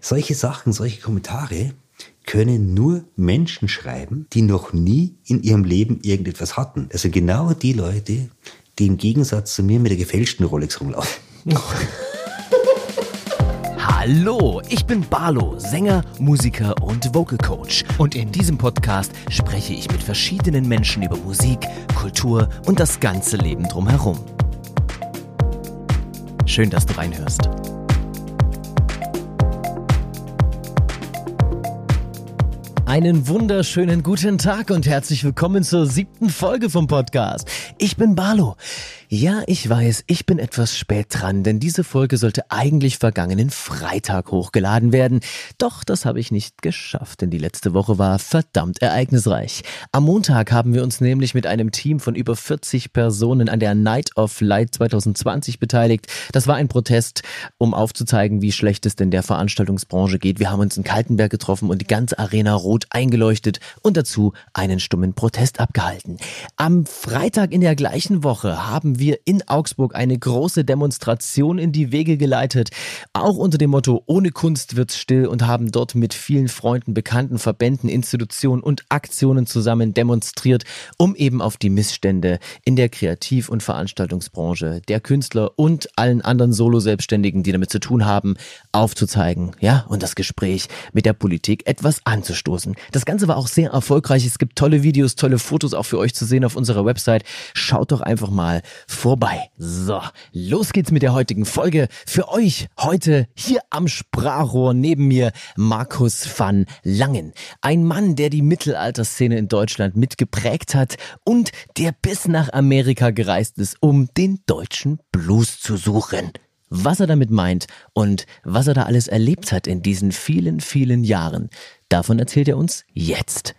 solche Sachen, solche Kommentare können nur Menschen schreiben, die noch nie in ihrem Leben irgendetwas hatten. Also genau die Leute, die im Gegensatz zu mir mit der gefälschten Rolex rumlaufen. Hallo, ich bin Barlo, Sänger, Musiker und Vocal Coach. Und in diesem Podcast spreche ich mit verschiedenen Menschen über Musik, Kultur und das ganze Leben drumherum. Schön, dass du reinhörst. Einen wunderschönen guten Tag und herzlich willkommen zur siebten Folge vom Podcast. Ich bin Barlo. Ja, ich weiß, ich bin etwas spät dran, denn diese Folge sollte eigentlich vergangenen Freitag hochgeladen werden. Doch das habe ich nicht geschafft, denn die letzte Woche war verdammt ereignisreich. Am Montag haben wir uns nämlich mit einem Team von über 40 Personen an der Night of Light 2020 beteiligt. Das war ein Protest, um aufzuzeigen, wie schlecht es denn der Veranstaltungsbranche geht. Wir haben uns in Kaltenberg getroffen und die ganze Arena rot eingeleuchtet und dazu einen stummen Protest abgehalten. Am Freitag in der gleichen Woche haben wir in Augsburg eine große Demonstration in die Wege geleitet, auch unter dem Motto Ohne Kunst wird's still und haben dort mit vielen Freunden, Bekannten, Verbänden, Institutionen und Aktionen zusammen demonstriert, um eben auf die Missstände in der Kreativ- und Veranstaltungsbranche, der Künstler und allen anderen Solo-Selbstständigen, die damit zu tun haben, aufzuzeigen, ja, und das Gespräch mit der Politik etwas anzustoßen. Das Ganze war auch sehr erfolgreich. Es gibt tolle Videos, tolle Fotos auch für euch zu sehen auf unserer Website. Schaut doch einfach mal vorbei. So, los geht's mit der heutigen Folge. Für euch heute hier am Sprachrohr neben mir Markus van Langen. Ein Mann, der die Mittelalterszene in Deutschland mitgeprägt hat und der bis nach Amerika gereist ist, um den deutschen Blues zu suchen. Was er damit meint und was er da alles erlebt hat in diesen vielen, vielen Jahren, davon erzählt er uns jetzt.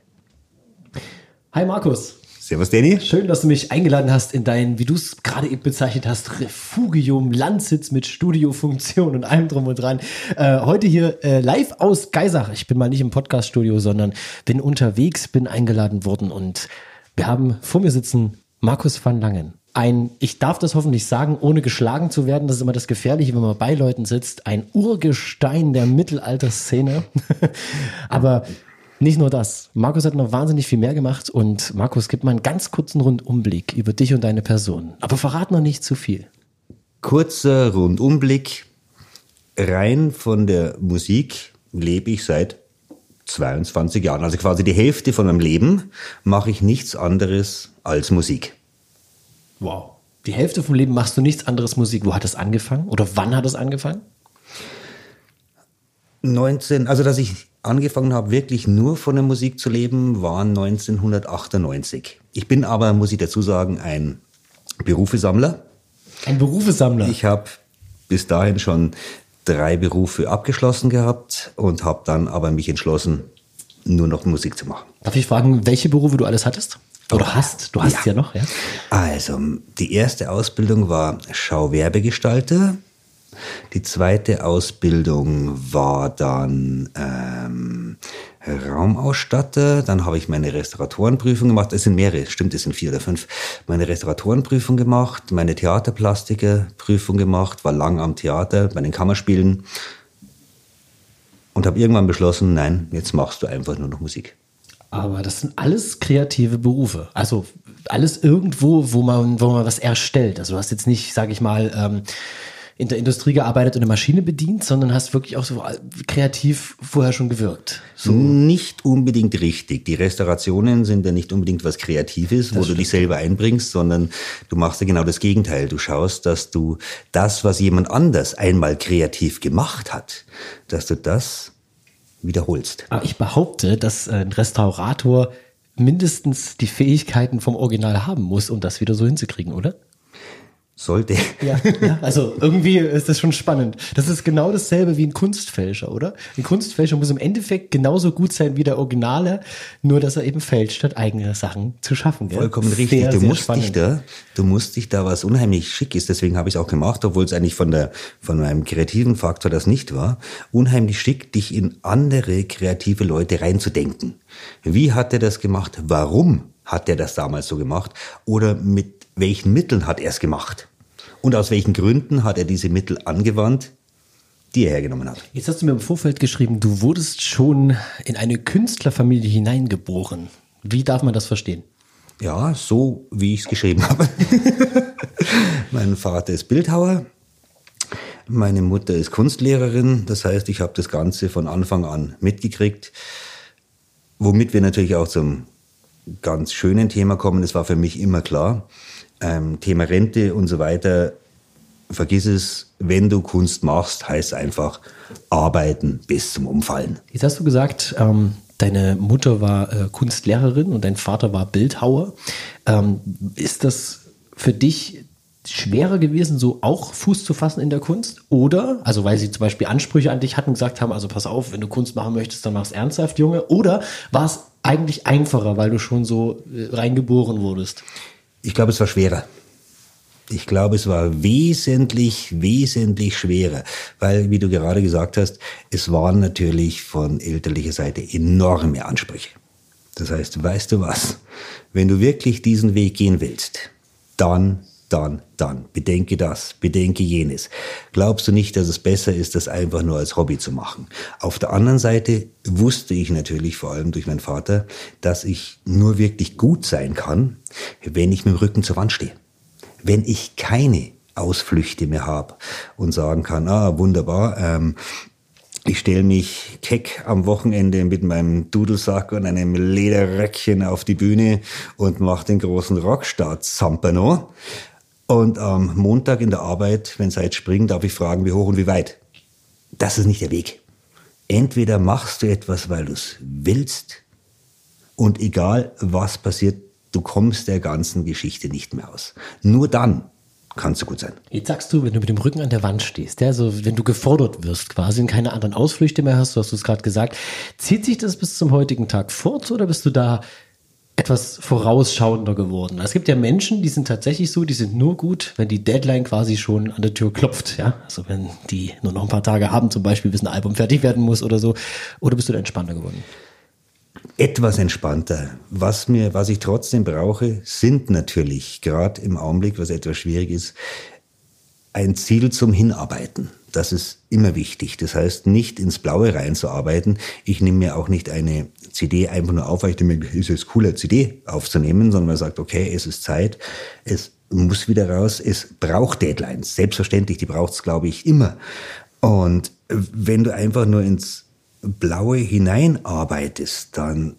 Hi Markus. Servus, Danny. Schön, dass du mich eingeladen hast in dein, wie du es gerade eben bezeichnet hast, Refugium, Landsitz mit Studiofunktion und allem drum und dran. Äh, heute hier äh, live aus Geisach. Ich bin mal nicht im Podcaststudio, sondern bin unterwegs, bin eingeladen worden und wir haben vor mir sitzen Markus van Langen. Ein, ich darf das hoffentlich sagen, ohne geschlagen zu werden, das ist immer das Gefährliche, wenn man bei Leuten sitzt, ein Urgestein der Mittelalterszene. Aber nicht nur das. Markus hat noch wahnsinnig viel mehr gemacht und Markus, gib mal einen ganz kurzen Rundumblick über dich und deine Person. Aber verrat noch nicht zu viel. Kurzer Rundumblick. Rein von der Musik lebe ich seit 22 Jahren. Also quasi die Hälfte von meinem Leben mache ich nichts anderes als Musik. Wow. Die Hälfte vom Leben machst du nichts anderes Musik. Wo hat das angefangen? Oder wann hat es angefangen? 19, also dass ich angefangen habe, wirklich nur von der Musik zu leben, war 1998. Ich bin aber, muss ich dazu sagen, ein Berufesammler. Ein Berufesammler? Ich habe bis dahin schon drei Berufe abgeschlossen gehabt und habe dann aber mich entschlossen, nur noch Musik zu machen. Darf ich fragen, welche Berufe du alles hattest? Oder oh, hast? Du hast ja. ja noch, ja? Also, die erste Ausbildung war Schauwerbegestalter. Die zweite Ausbildung war dann ähm, Raumausstatter. Dann habe ich meine Restauratorenprüfung gemacht. Es sind mehrere, stimmt, es sind vier oder fünf. Meine Restauratorenprüfung gemacht, meine Theaterplastikerprüfung gemacht, war lang am Theater bei den Kammerspielen und habe irgendwann beschlossen, nein, jetzt machst du einfach nur noch Musik. Aber das sind alles kreative Berufe. Also alles irgendwo, wo man, wo man was erstellt. Also du hast jetzt nicht, sage ich mal, ähm, in der Industrie gearbeitet und eine Maschine bedient, sondern hast wirklich auch so kreativ vorher schon gewirkt. So. Nicht unbedingt richtig. Die Restaurationen sind ja nicht unbedingt was Kreatives, das wo stimmt. du dich selber einbringst, sondern du machst ja genau das Gegenteil. Du schaust, dass du das, was jemand anders einmal kreativ gemacht hat, dass du das wiederholst. Aber ich behaupte, dass ein Restaurator mindestens die Fähigkeiten vom Original haben muss, um das wieder so hinzukriegen, oder? Sollte. Ja, ja, also irgendwie ist das schon spannend. Das ist genau dasselbe wie ein Kunstfälscher, oder? Ein Kunstfälscher muss im Endeffekt genauso gut sein wie der Originale, nur dass er eben fälscht, statt eigene Sachen zu schaffen. Gell? Vollkommen richtig. Sehr, du sehr musst spannend. dich da, du musst dich da, was unheimlich schick ist, deswegen habe ich es auch gemacht, obwohl es eigentlich von der, von meinem kreativen Faktor das nicht war, unheimlich schick, dich in andere kreative Leute reinzudenken. Wie hat er das gemacht? Warum hat er das damals so gemacht? Oder mit welchen Mitteln hat er es gemacht? Und aus welchen Gründen hat er diese Mittel angewandt, die er hergenommen hat. Jetzt hast du mir im Vorfeld geschrieben, du wurdest schon in eine Künstlerfamilie hineingeboren. Wie darf man das verstehen? Ja, so wie ich es geschrieben habe. mein Vater ist Bildhauer, meine Mutter ist Kunstlehrerin, das heißt, ich habe das Ganze von Anfang an mitgekriegt, womit wir natürlich auch zum ganz schönen Thema kommen. Es war für mich immer klar, ähm, Thema Rente und so weiter, vergiss es, wenn du Kunst machst, heißt einfach arbeiten bis zum Umfallen. Jetzt hast du gesagt, ähm, deine Mutter war äh, Kunstlehrerin und dein Vater war Bildhauer. Ähm, ist das für dich schwerer gewesen, so auch Fuß zu fassen in der Kunst? Oder, also weil sie zum Beispiel Ansprüche an dich hatten und gesagt haben, also pass auf, wenn du Kunst machen möchtest, dann mach's ernsthaft, Junge. Oder war es eigentlich einfacher, weil du schon so äh, reingeboren wurdest? Ich glaube, es war schwerer. Ich glaube, es war wesentlich, wesentlich schwerer, weil, wie du gerade gesagt hast, es waren natürlich von elterlicher Seite enorme Ansprüche. Das heißt, weißt du was? Wenn du wirklich diesen Weg gehen willst, dann dann, dann. Bedenke das, bedenke jenes. Glaubst du nicht, dass es besser ist, das einfach nur als Hobby zu machen? Auf der anderen Seite wusste ich natürlich, vor allem durch meinen Vater, dass ich nur wirklich gut sein kann, wenn ich mit dem Rücken zur Wand stehe. Wenn ich keine Ausflüchte mehr habe und sagen kann, ah, wunderbar, ähm, ich stelle mich keck am Wochenende mit meinem Dudelsack und einem Lederröckchen auf die Bühne und mache den großen Rockstart Zampano. Und am Montag in der Arbeit, wenn Zeit springen, darf ich fragen, wie hoch und wie weit. Das ist nicht der Weg. Entweder machst du etwas, weil du es willst, und egal was passiert, du kommst der ganzen Geschichte nicht mehr aus. Nur dann kannst du gut sein. Jetzt sagst du, wenn du mit dem Rücken an der Wand stehst, ja, also wenn du gefordert wirst, quasi und keine anderen Ausflüchte mehr hast, du hast es gerade gesagt, zieht sich das bis zum heutigen Tag fort oder bist du da etwas vorausschauender geworden. Es gibt ja Menschen, die sind tatsächlich so, die sind nur gut, wenn die Deadline quasi schon an der Tür klopft, ja. Also wenn die nur noch ein paar Tage haben, zum Beispiel, bis ein Album fertig werden muss oder so. Oder bist du entspannter geworden? Etwas entspannter. Was mir, was ich trotzdem brauche, sind natürlich, gerade im Augenblick, was etwas schwierig ist, ein Ziel zum Hinarbeiten. Das ist immer wichtig. Das heißt, nicht ins Blaue reinzuarbeiten. Ich nehme mir auch nicht eine CD einfach nur auf, weil ich denke, ist es cooler, CD aufzunehmen, sondern man sagt, okay, es ist Zeit, es muss wieder raus, es braucht Deadlines. Selbstverständlich, die braucht es, glaube ich, immer. Und wenn du einfach nur ins Blaue hineinarbeitest, dann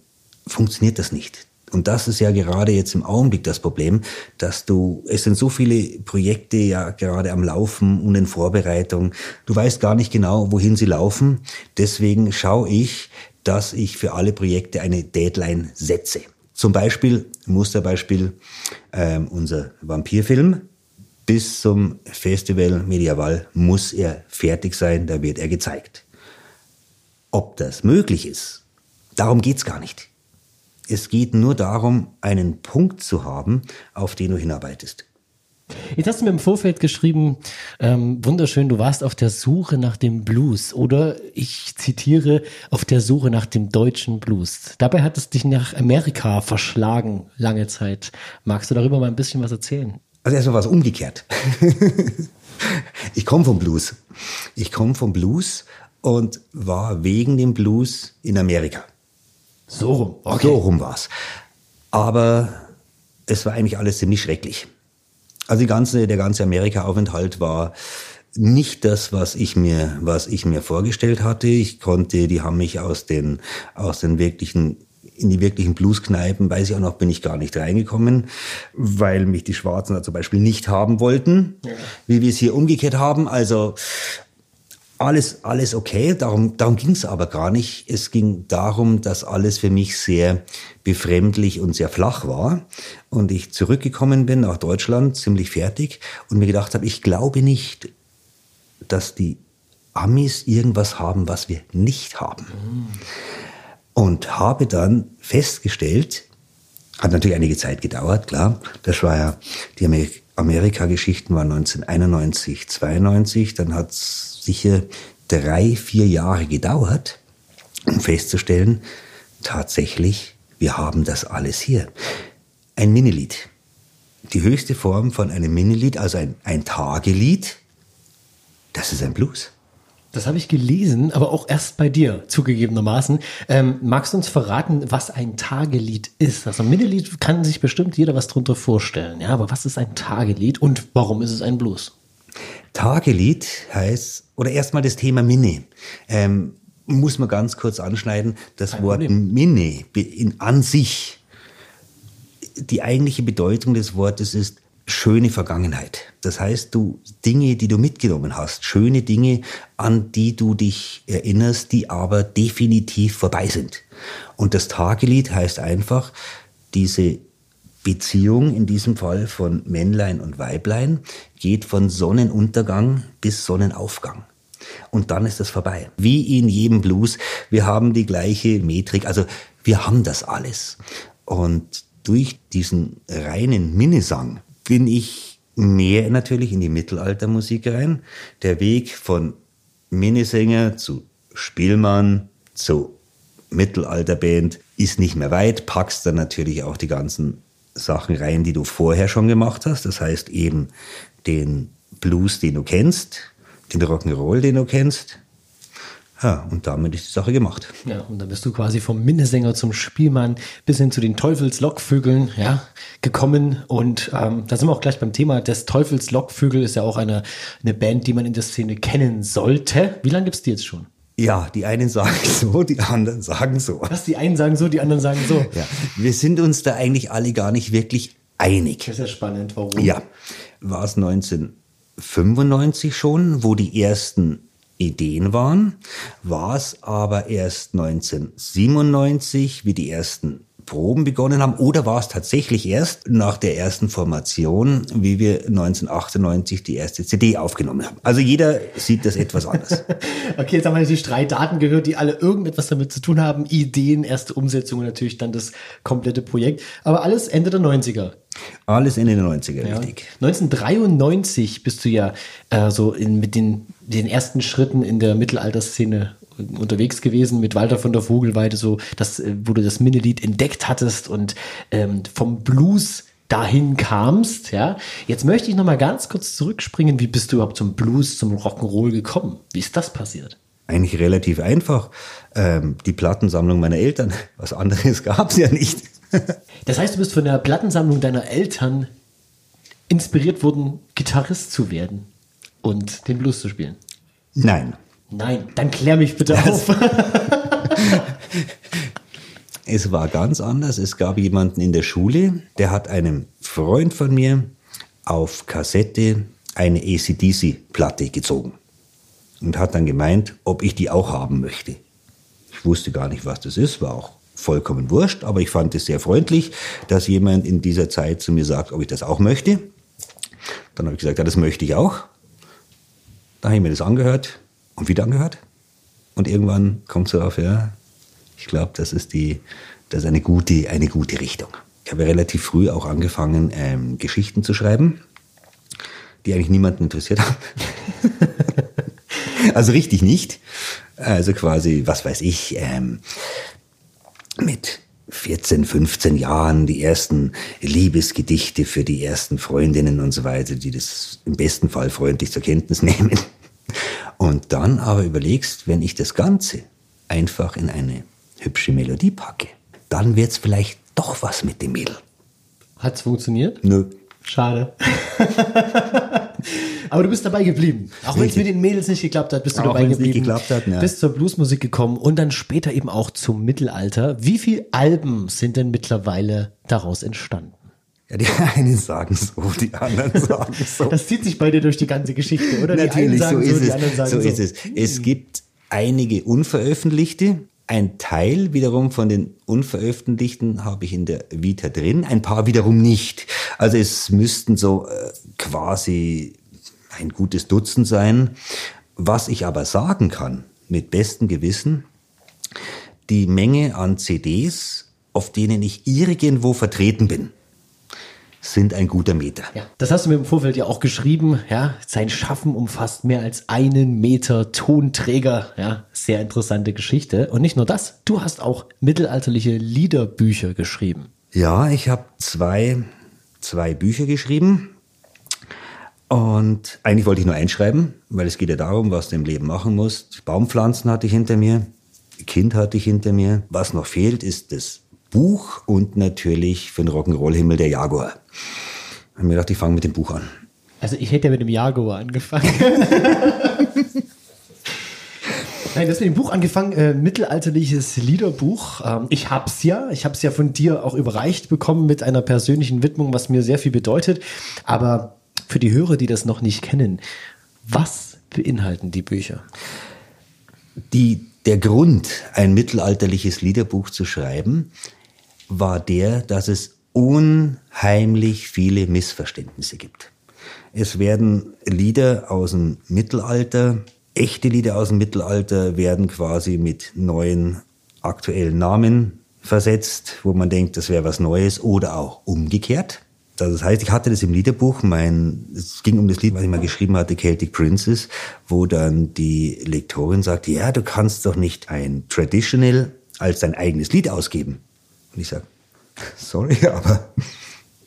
funktioniert das nicht. Und das ist ja gerade jetzt im Augenblick das Problem, dass du, es sind so viele Projekte ja gerade am Laufen und in Vorbereitung. Du weißt gar nicht genau, wohin sie laufen. Deswegen schaue ich, dass ich für alle Projekte eine Deadline setze. Zum Beispiel, Musterbeispiel, ähm, unser Vampirfilm. Bis zum Festival Medieval muss er fertig sein, da wird er gezeigt. Ob das möglich ist, darum geht's gar nicht. Es geht nur darum, einen Punkt zu haben, auf den du hinarbeitest. Jetzt hast du mir im Vorfeld geschrieben, ähm, wunderschön, du warst auf der Suche nach dem Blues oder ich zitiere, auf der Suche nach dem deutschen Blues. Dabei hat es dich nach Amerika verschlagen, lange Zeit. Magst du darüber mal ein bisschen was erzählen? Also erstmal was umgekehrt. ich komme vom Blues. Ich komme vom Blues und war wegen dem Blues in Amerika. So rum. Okay. So rum war's. Aber es war eigentlich alles ziemlich schrecklich. Also die ganze, der ganze Amerika-Aufenthalt war nicht das, was ich mir, was ich mir vorgestellt hatte. Ich konnte, die haben mich aus den, aus den wirklichen in die wirklichen Blueskneipen, weiß ich auch noch, bin ich gar nicht reingekommen, weil mich die Schwarzen da zum Beispiel nicht haben wollten, ja. wie wir es hier umgekehrt haben. Also alles, alles okay, darum, darum ging es aber gar nicht. Es ging darum, dass alles für mich sehr befremdlich und sehr flach war. Und ich zurückgekommen bin nach Deutschland, ziemlich fertig, und mir gedacht habe, ich glaube nicht, dass die Amis irgendwas haben, was wir nicht haben. Und habe dann festgestellt, hat natürlich einige Zeit gedauert, klar. Das war ja, die Amerika-Geschichten waren 1991, 92, dann hat's sicher drei, vier Jahre gedauert, um festzustellen, tatsächlich, wir haben das alles hier. Ein Minilied. Die höchste Form von einem Minilied, also ein, ein Tagelied, das ist ein Blues. Das habe ich gelesen, aber auch erst bei dir, zugegebenermaßen. Ähm, magst du uns verraten, was ein Tagelied ist? Also ein Minnelied kann sich bestimmt jeder was drunter vorstellen. Ja, aber was ist ein Tagelied und warum ist es ein Blues? Tagelied heißt, oder erstmal das Thema Minne. Ähm, muss man ganz kurz anschneiden. Das Kein Wort Problem. Minne be- in, an sich, die eigentliche Bedeutung des Wortes ist schöne Vergangenheit. Das heißt, du Dinge, die du mitgenommen hast, schöne Dinge, an die du dich erinnerst, die aber definitiv vorbei sind. Und das Tagelied heißt einfach, diese Beziehung, in diesem Fall von Männlein und Weiblein, geht von Sonnenuntergang bis Sonnenaufgang. Und dann ist es vorbei. Wie in jedem Blues, wir haben die gleiche Metrik, also wir haben das alles. Und durch diesen reinen Minnesang bin ich mehr natürlich in die Mittelaltermusik rein. Der Weg von Minnesänger zu Spielmann zu Mittelalterband ist nicht mehr weit, packst dann natürlich auch die ganzen Sachen rein, die du vorher schon gemacht hast. Das heißt eben den Blues, den du kennst, den Rock'n'Roll, den du kennst. Ja, und damit ist die Sache gemacht. Ja, und dann bist du quasi vom Minnesänger zum Spielmann bis hin zu den Teufelslockvögeln ja, gekommen. Und ähm, da sind wir auch gleich beim Thema. Das Teufelslockvögel ist ja auch eine, eine Band, die man in der Szene kennen sollte. Wie lange gibt's die jetzt schon? Ja, die einen sagen so, die anderen sagen so. Was, die einen sagen so, die anderen sagen so. Ja, wir sind uns da eigentlich alle gar nicht wirklich einig. Das ist ja spannend. Warum? Ja, war es 1995 schon, wo die ersten Ideen waren, war es aber erst 1997, wie die ersten Proben begonnen haben, oder war es tatsächlich erst nach der ersten Formation, wie wir 1998 die erste CD aufgenommen haben. Also jeder sieht das etwas anders. Okay, jetzt haben wir die drei Daten gehört, die alle irgendetwas damit zu tun haben. Ideen, erste Umsetzung und natürlich dann das komplette Projekt. Aber alles Ende der 90er. Alles Ende der 90er, Ja. richtig. 1993 bist du ja äh, so in, mit den, den ersten Schritten in der Mittelalterszene unterwegs gewesen mit Walter von der Vogelweide, so das, äh, wo du das Minnelied entdeckt hattest und ähm, vom Blues dahin kamst, ja. Jetzt möchte ich noch mal ganz kurz zurückspringen. Wie bist du überhaupt zum Blues, zum Rock'n'Roll gekommen? Wie ist das passiert? Eigentlich relativ einfach. Ähm, die Plattensammlung meiner Eltern. Was anderes gab es ja nicht. Das heißt, du bist von der Plattensammlung deiner Eltern inspiriert worden, Gitarrist zu werden und den Blues zu spielen. Nein. Nein, dann klär mich bitte auf. Es war ganz anders. Es gab jemanden in der Schule, der hat einem Freund von mir auf Kassette eine ACDC-Platte gezogen und hat dann gemeint, ob ich die auch haben möchte. Ich wusste gar nicht, was das ist, war auch vollkommen wurscht, aber ich fand es sehr freundlich, dass jemand in dieser Zeit zu mir sagt, ob ich das auch möchte. Dann habe ich gesagt, ja, das möchte ich auch. Dann habe ich mir das angehört und wieder angehört. Und irgendwann kommt so auf, ja, ich glaube, das ist die, das ist eine gute, eine gute Richtung. Ich habe relativ früh auch angefangen, ähm, Geschichten zu schreiben, die eigentlich niemanden interessiert haben. also richtig nicht. Also quasi, was weiß ich, ähm, mit 14, 15 Jahren die ersten Liebesgedichte für die ersten Freundinnen und so weiter, die das im besten Fall freundlich zur Kenntnis nehmen. Und dann aber überlegst, wenn ich das Ganze einfach in eine hübsche Melodie packe, dann wird's vielleicht doch was mit dem Mädel. Hat's funktioniert? Nö. Schade. Aber du bist dabei geblieben. Auch wenn es mit den Mädels nicht geklappt hat, bist du Auch dabei wenn's nicht geblieben. geklappt hat, ne. Bist zur Bluesmusik gekommen und dann später eben auch zum Mittelalter. Wie viele Alben sind denn mittlerweile daraus entstanden? Ja, die einen sagen so, die anderen sagen so. Das zieht sich bei dir durch die ganze Geschichte, oder? die einen Natürlich, so ist die anderen es. sagen So ist es. Es gibt einige unveröffentlichte. Ein Teil wiederum von den unveröffentlichten habe ich in der Vita drin, ein paar wiederum nicht. Also es müssten so äh, quasi ein gutes Dutzend sein. Was ich aber sagen kann, mit bestem Gewissen, die Menge an CDs, auf denen ich irgendwo vertreten bin, sind ein guter Meter. Ja, das hast du mir im Vorfeld ja auch geschrieben. Ja, sein Schaffen umfasst mehr als einen Meter Tonträger. Ja, sehr interessante Geschichte. Und nicht nur das, du hast auch mittelalterliche Liederbücher geschrieben. Ja, ich habe zwei, zwei Bücher geschrieben. Und eigentlich wollte ich nur einschreiben, weil es geht ja darum, was du im Leben machen musst. Baumpflanzen hatte ich hinter mir, Kind hatte ich hinter mir. Was noch fehlt, ist das Buch und natürlich für den Rock'n'Roll-Himmel der Jaguar. Ich habe mir gedacht, ich fange mit dem Buch an. Also ich hätte ja mit dem Jaguar angefangen. Nein, das mit dem Buch angefangen, äh, mittelalterliches Liederbuch. Ähm, ich hab's ja, ich hab's ja von dir auch überreicht bekommen mit einer persönlichen Widmung, was mir sehr viel bedeutet. Aber für die Hörer, die das noch nicht kennen, was beinhalten die Bücher? Die, der Grund, ein mittelalterliches Liederbuch zu schreiben, war der, dass es unheimlich viele Missverständnisse gibt. Es werden Lieder aus dem Mittelalter echte Lieder aus dem Mittelalter werden quasi mit neuen aktuellen Namen versetzt, wo man denkt, das wäre was Neues oder auch umgekehrt. Das heißt, ich hatte das im Liederbuch, mein, es ging um das Lied, was ich mal geschrieben hatte, Celtic Princess, wo dann die Lektorin sagt, ja, du kannst doch nicht ein Traditional als dein eigenes Lied ausgeben. Und ich sage, sorry, aber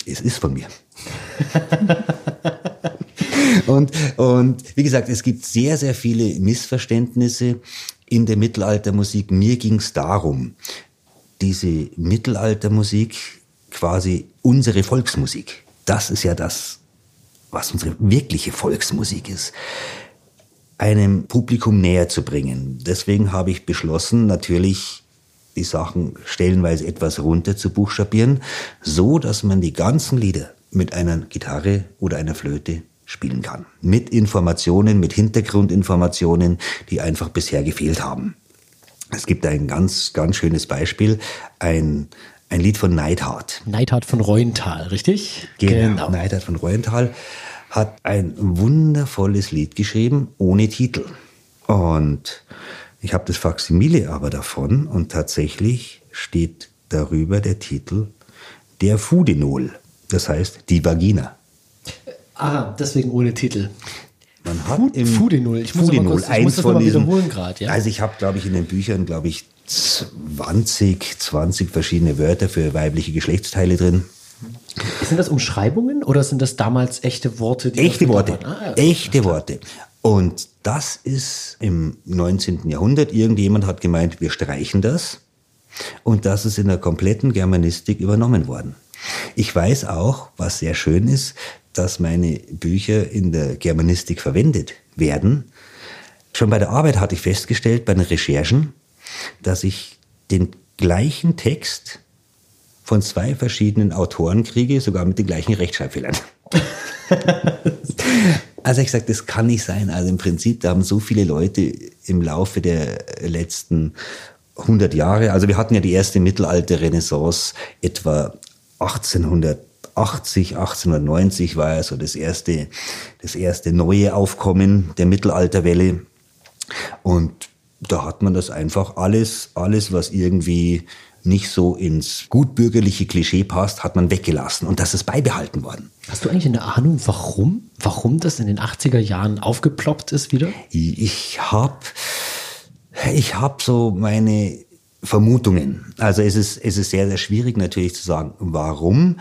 es ist von mir. und, und wie gesagt, es gibt sehr, sehr viele Missverständnisse in der Mittelaltermusik. Mir ging es darum, diese Mittelaltermusik quasi unsere Volksmusik. Das ist ja das, was unsere wirkliche Volksmusik ist einem Publikum näher zu bringen. Deswegen habe ich beschlossen, natürlich die Sachen stellenweise etwas runter zu buchstabieren, so dass man die ganzen Lieder mit einer Gitarre oder einer Flöte spielen kann. Mit Informationen, mit Hintergrundinformationen, die einfach bisher gefehlt haben. Es gibt ein ganz, ganz schönes Beispiel, ein, ein Lied von Neidhart. Neidhart von Reuenthal, richtig? Genau, genau. Neidhart von Reuenthal hat ein wundervolles Lied geschrieben, ohne Titel. Und ich habe das Faksimile aber davon und tatsächlich steht darüber der Titel Der Fudenol, das heißt die Vagina. Ah, deswegen ohne Titel. Man hat Food, im Fudenol. Ich muss, Fudenol, kurz, ich muss das mal wiederholen gerade. Ja? Also ich habe, glaube ich, in den Büchern, glaube ich, 20, 20 verschiedene Wörter für weibliche Geschlechtsteile drin. Sind das Umschreibungen oder sind das damals echte Worte? echte Worte. Ah, ja, echte Worte. Und das ist im 19. Jahrhundert. Irgendjemand hat gemeint, wir streichen das. Und das ist in der kompletten Germanistik übernommen worden. Ich weiß auch, was sehr schön ist, dass meine Bücher in der Germanistik verwendet werden. Schon bei der Arbeit hatte ich festgestellt, bei den Recherchen, dass ich den gleichen Text von zwei verschiedenen Autoren kriege, sogar mit den gleichen Rechtschreibfehlern. also ich sage, das kann nicht sein. Also im Prinzip, da haben so viele Leute im Laufe der letzten 100 Jahre, also wir hatten ja die erste Mittelalter-Renaissance etwa 1800 80, 1890 war ja so das erste, das erste neue Aufkommen der Mittelalterwelle. Und da hat man das einfach alles, alles, was irgendwie nicht so ins gutbürgerliche Klischee passt, hat man weggelassen und das ist beibehalten worden. Hast du eigentlich eine Ahnung, warum? Warum das in den 80er Jahren aufgeploppt ist wieder? Ich habe ich hab so meine Vermutungen. Also es ist, es ist sehr, sehr schwierig natürlich zu sagen, warum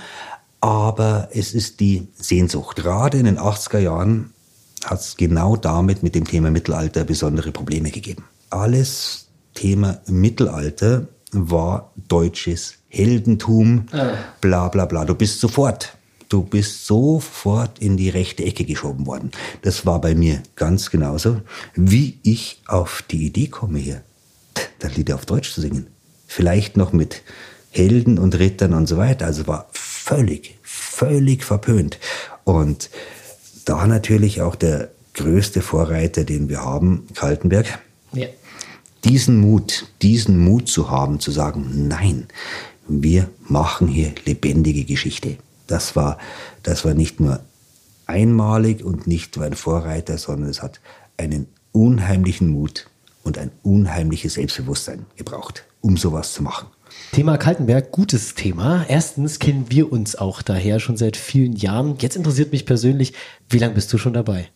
aber es ist die Sehnsucht. Gerade in den 80er Jahren hat es genau damit mit dem Thema Mittelalter besondere Probleme gegeben. Alles Thema Mittelalter war deutsches Heldentum, ah. bla bla bla. Du bist sofort, du bist sofort in die rechte Ecke geschoben worden. Das war bei mir ganz genauso, wie ich auf die Idee komme hier, das Lied auf Deutsch zu singen. Vielleicht noch mit Helden und Rittern und so weiter. Also war völlig, völlig verpönt. Und da natürlich auch der größte Vorreiter, den wir haben, Kaltenberg. Ja. Diesen Mut, diesen Mut zu haben, zu sagen, nein, wir machen hier lebendige Geschichte. Das war, das war nicht nur einmalig und nicht nur ein Vorreiter, sondern es hat einen unheimlichen Mut und ein unheimliches Selbstbewusstsein gebraucht, um sowas zu machen. Thema Kaltenberg, gutes Thema. Erstens kennen wir uns auch daher schon seit vielen Jahren. Jetzt interessiert mich persönlich, wie lange bist du schon dabei?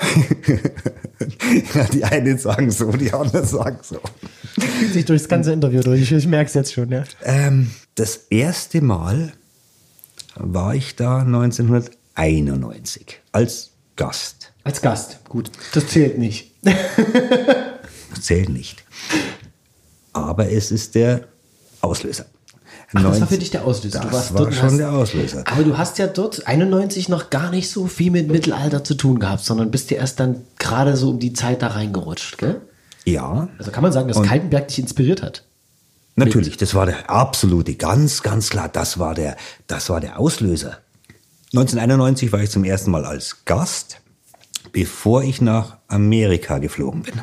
ja, die einen sagen so, die anderen sagen so. Sich durchs ganze Interview durch, ich, merke es jetzt schon, ja. Ähm, das erste Mal war ich da 1991. 1991 als Gast. Als Gast, gut, das zählt nicht. Das zählt nicht. Aber es ist der Auslöser. Ach, das war 19 für dich der Auslöser. Das du warst war dort schon hast, der Auslöser. Aber du hast ja dort 91 noch gar nicht so viel mit Mittelalter zu tun gehabt, sondern bist ja erst dann gerade so um die Zeit da reingerutscht, gell? Ja, Also kann man sagen, dass Und- Kaltenberg dich inspiriert hat. natürlich, das war der absolute, ganz, ganz klar, das war der, das war der Auslöser. 1991 war ich zum ersten Mal als Gast, bevor ich nach Amerika geflogen bin.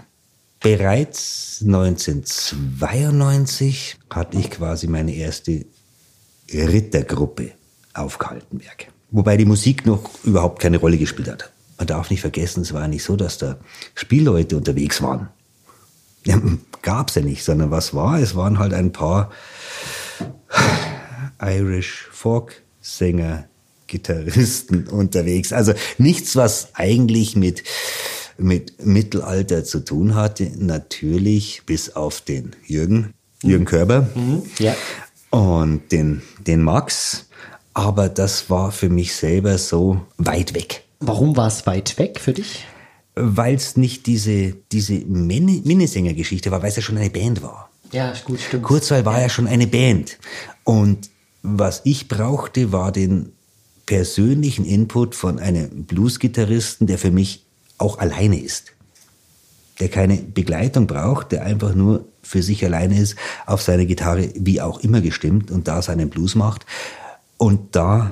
Bereits 1992 hatte ich quasi meine erste Rittergruppe auf Kaltenberg. Wobei die Musik noch überhaupt keine Rolle gespielt hat. Man darf nicht vergessen, es war nicht so, dass da Spielleute unterwegs waren. Ja, gab's ja nicht, sondern was war? Es waren halt ein paar Irish Folk Sänger, Gitarristen unterwegs. Also nichts, was eigentlich mit, mit Mittelalter zu tun hatte. Natürlich bis auf den Jürgen, Jürgen Körber Ja. und den, den Max. Aber das war für mich selber so weit weg Warum war es weit weg für dich? weil es nicht diese, diese Min- Minnesänger-Geschichte war, weil es ja schon eine Band war. Ja, gut, stimmt. Kurzweil war ja schon eine Band. Und was ich brauchte, war den persönlichen Input von einem Bluesgitarristen, der für mich auch alleine ist. Der keine Begleitung braucht, der einfach nur für sich alleine ist, auf seine Gitarre wie auch immer gestimmt und da seinen Blues macht. Und da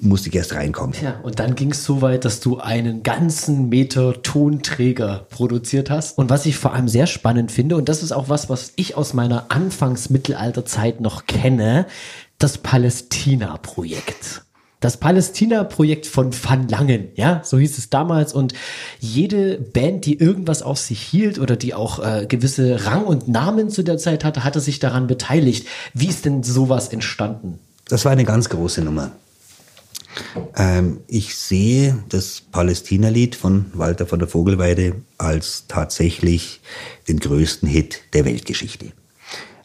musste ich erst reinkommen. Ja, und dann ging es so weit, dass du einen ganzen Meter Tonträger produziert hast. Und was ich vor allem sehr spannend finde, und das ist auch was, was ich aus meiner Anfangs-Mittelalterzeit noch kenne, das Palästina-Projekt. Das Palästina-Projekt von Van Langen, ja, so hieß es damals. Und jede Band, die irgendwas auf sich hielt oder die auch äh, gewisse Rang und Namen zu der Zeit hatte, hatte sich daran beteiligt. Wie ist denn sowas entstanden? Das war eine ganz große Nummer. Ähm, ich sehe das Palästina-Lied von Walter von der Vogelweide als tatsächlich den größten Hit der Weltgeschichte.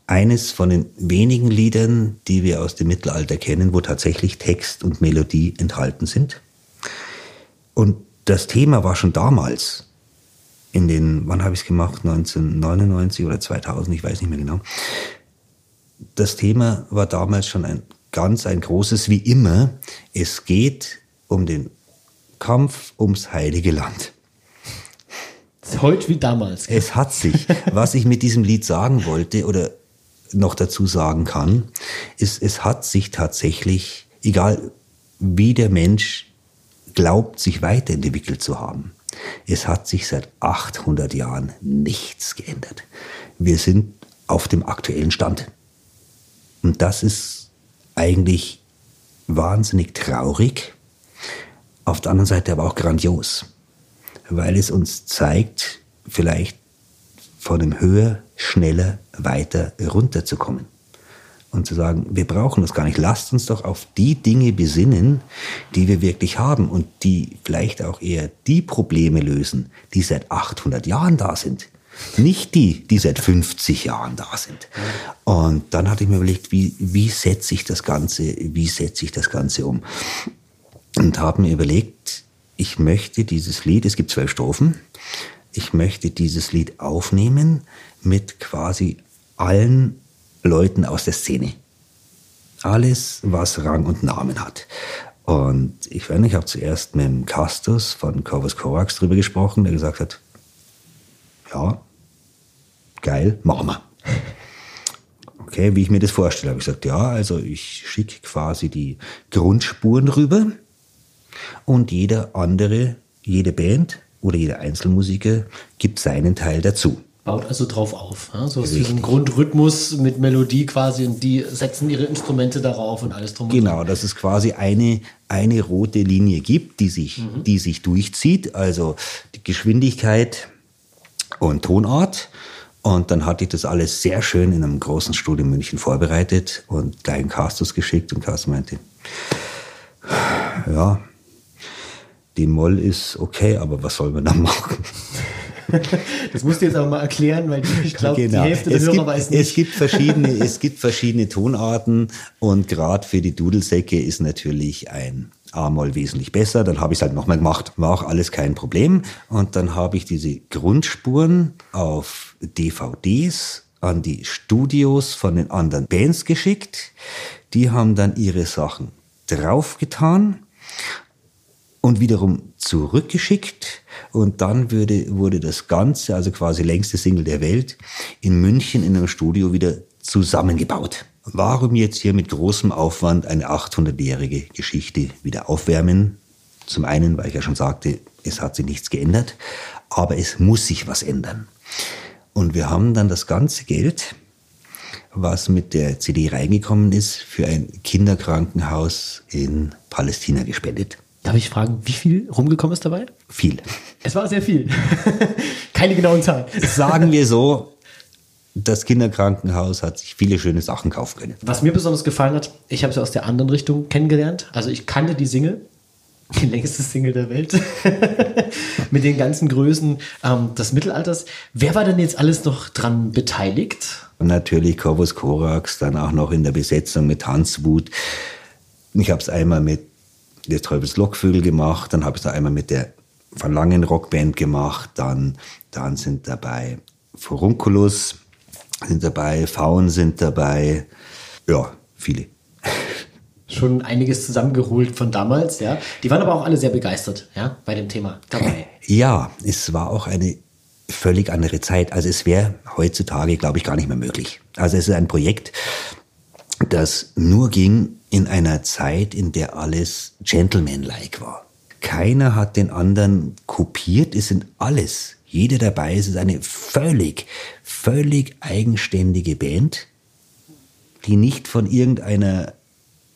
Eines von den wenigen Liedern, die wir aus dem Mittelalter kennen, wo tatsächlich Text und Melodie enthalten sind. Und das Thema war schon damals, in den, wann habe ich es gemacht, 1999 oder 2000, ich weiß nicht mehr genau. Das Thema war damals schon ein ganz ein großes, wie immer. Es geht um den Kampf ums heilige Land. Heute wie damals. Es hat sich, was ich mit diesem Lied sagen wollte oder noch dazu sagen kann, ist, es hat sich tatsächlich, egal wie der Mensch glaubt, sich weiterentwickelt zu haben, es hat sich seit 800 Jahren nichts geändert. Wir sind auf dem aktuellen Stand. Und das ist eigentlich wahnsinnig traurig, auf der anderen Seite aber auch grandios, weil es uns zeigt, vielleicht von dem höher, schneller, weiter runterzukommen. Und zu sagen, wir brauchen das gar nicht. Lasst uns doch auf die Dinge besinnen, die wir wirklich haben und die vielleicht auch eher die Probleme lösen, die seit 800 Jahren da sind. Nicht die, die seit 50 Jahren da sind. Und dann hatte ich mir überlegt, wie, wie setze ich das Ganze, wie setze ich das Ganze um? Und habe mir überlegt, ich möchte dieses Lied, es gibt zwölf Strophen, ich möchte dieses Lied aufnehmen mit quasi allen Leuten aus der Szene. Alles, was Rang und Namen hat. Und ich weiß nicht, ich habe zuerst mit dem Castus von Corvus Corax drüber gesprochen, der gesagt hat, ja, geil, machen wir. Okay, wie ich mir das vorstelle, habe ich gesagt, ja, also ich schicke quasi die Grundspuren rüber und jeder andere, jede Band oder jeder Einzelmusiker gibt seinen Teil dazu. Baut also drauf auf. Ja? So so ein Grundrhythmus mit Melodie quasi und die setzen ihre Instrumente darauf und alles drum Genau, dass es quasi eine, eine rote Linie gibt, die sich, die sich durchzieht, also die Geschwindigkeit und Tonart. Und dann hatte ich das alles sehr schön in einem großen Studio in München vorbereitet und gleich einen Castus geschickt und Castus meinte, ja, die Moll ist okay, aber was soll man da machen? Das musst du jetzt aber mal erklären, weil ich glaube, Genau. die Hälfte der es Hörer gibt, weiß nicht. Es gibt, verschiedene, es gibt verschiedene Tonarten und gerade für die Dudelsäcke ist natürlich ein, einmal wesentlich besser, dann habe ich es halt nochmal gemacht. War auch alles kein Problem. Und dann habe ich diese Grundspuren auf DVDs an die Studios von den anderen Bands geschickt. Die haben dann ihre Sachen draufgetan und wiederum zurückgeschickt. Und dann würde, wurde das Ganze, also quasi längste Single der Welt, in München in einem Studio wieder zusammengebaut. Warum jetzt hier mit großem Aufwand eine 800-jährige Geschichte wieder aufwärmen? Zum einen, weil ich ja schon sagte, es hat sich nichts geändert, aber es muss sich was ändern. Und wir haben dann das ganze Geld, was mit der CD reingekommen ist, für ein Kinderkrankenhaus in Palästina gespendet. Darf ich fragen, wie viel rumgekommen ist dabei? Viel. Es war sehr viel. Keine genauen Zahlen. Sagen wir so, das Kinderkrankenhaus hat sich viele schöne Sachen kaufen können. Was mir besonders gefallen hat, ich habe sie aus der anderen Richtung kennengelernt. Also ich kannte die Single, die längste Single der Welt, mit den ganzen Größen ähm, des Mittelalters. Wer war denn jetzt alles noch dran beteiligt? Und natürlich Corvus Corax, dann auch noch in der Besetzung mit Hans Wut. Ich habe es einmal mit der Teufels Lockvögel gemacht, dann habe ich es einmal mit der Van Langen Rockband gemacht, dann, dann sind dabei Furunculus, sind dabei, Faun sind dabei, ja, viele. Schon einiges zusammengeholt von damals, ja. Die waren aber auch alle sehr begeistert, ja, bei dem Thema dabei. Ja, es war auch eine völlig andere Zeit. Also es wäre heutzutage, glaube ich, gar nicht mehr möglich. Also es ist ein Projekt, das nur ging in einer Zeit, in der alles gentlemanlike war. Keiner hat den anderen kopiert, es sind alles jeder dabei ist, ist eine völlig, völlig eigenständige Band, die nicht von irgendeiner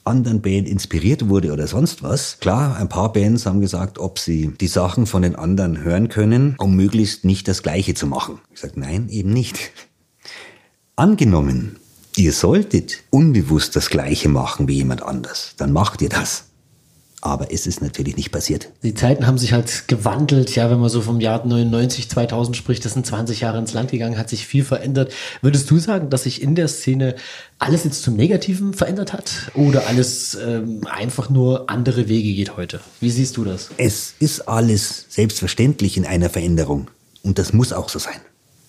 anderen Band inspiriert wurde oder sonst was. Klar, ein paar Bands haben gesagt, ob sie die Sachen von den anderen hören können, um möglichst nicht das Gleiche zu machen. Ich sage, nein, eben nicht. Angenommen, ihr solltet unbewusst das Gleiche machen wie jemand anders, dann macht ihr das. Aber es ist natürlich nicht passiert. Die Zeiten haben sich halt gewandelt. Ja, wenn man so vom Jahr 99, 2000 spricht, das sind 20 Jahre ins Land gegangen, hat sich viel verändert. Würdest du sagen, dass sich in der Szene alles jetzt zum Negativen verändert hat? Oder alles ähm, einfach nur andere Wege geht heute? Wie siehst du das? Es ist alles selbstverständlich in einer Veränderung. Und das muss auch so sein.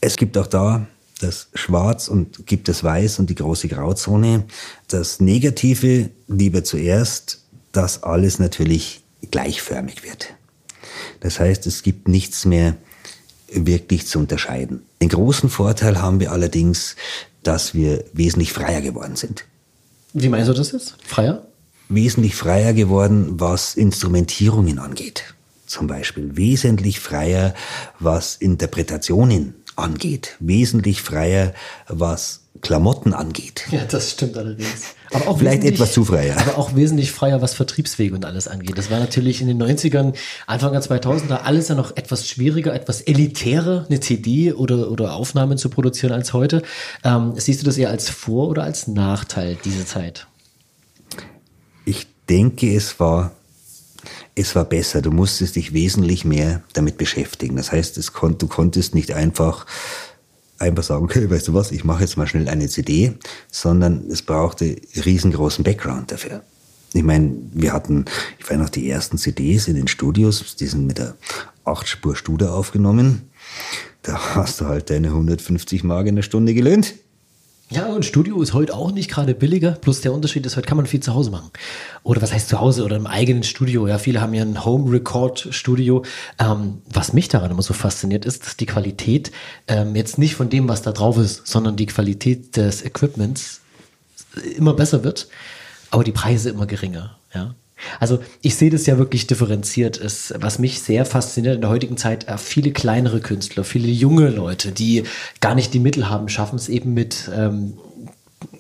Es gibt auch da das Schwarz und gibt das Weiß und die große Grauzone. Das Negative lieber zuerst dass alles natürlich gleichförmig wird. Das heißt, es gibt nichts mehr wirklich zu unterscheiden. Den großen Vorteil haben wir allerdings, dass wir wesentlich freier geworden sind. Wie meinst du das jetzt? Freier? Wesentlich freier geworden, was Instrumentierungen angeht. Zum Beispiel wesentlich freier, was Interpretationen angeht. Wesentlich freier, was Klamotten angeht. Ja, das stimmt allerdings. Aber auch Vielleicht etwas zu freier. Aber auch wesentlich freier, was Vertriebswege und alles angeht. Das war natürlich in den 90ern, Anfang der 2000er alles ja noch etwas schwieriger, etwas elitärer, eine CD oder, oder Aufnahmen zu produzieren als heute. Ähm, siehst du das eher als Vor- oder als Nachteil, diese Zeit? Ich denke, es war es war besser. Du musstest dich wesentlich mehr damit beschäftigen. Das heißt, es kon du konntest nicht einfach einfach sagen, okay, weißt du was, ich mache jetzt mal schnell eine CD, sondern es brauchte riesengroßen Background dafür. Ich meine, wir hatten, ich weiß noch, die ersten CDs in den Studios, die sind mit der 8-Spur-Studer aufgenommen. Da hast du halt deine 150 Mark in der Stunde gelöhnt. Ja, und Studio ist heute auch nicht gerade billiger. Plus der Unterschied ist, heute kann man viel zu Hause machen. Oder was heißt zu Hause oder im eigenen Studio. Ja, viele haben ja ein Home-Record-Studio. Ähm, was mich daran immer so fasziniert, ist, dass die Qualität ähm, jetzt nicht von dem, was da drauf ist, sondern die Qualität des Equipments immer besser wird, aber die Preise immer geringer. Ja. Also ich sehe das ja wirklich differenziert. Es, was mich sehr fasziniert in der heutigen Zeit, äh, viele kleinere Künstler, viele junge Leute, die gar nicht die Mittel haben, schaffen es eben mit ähm,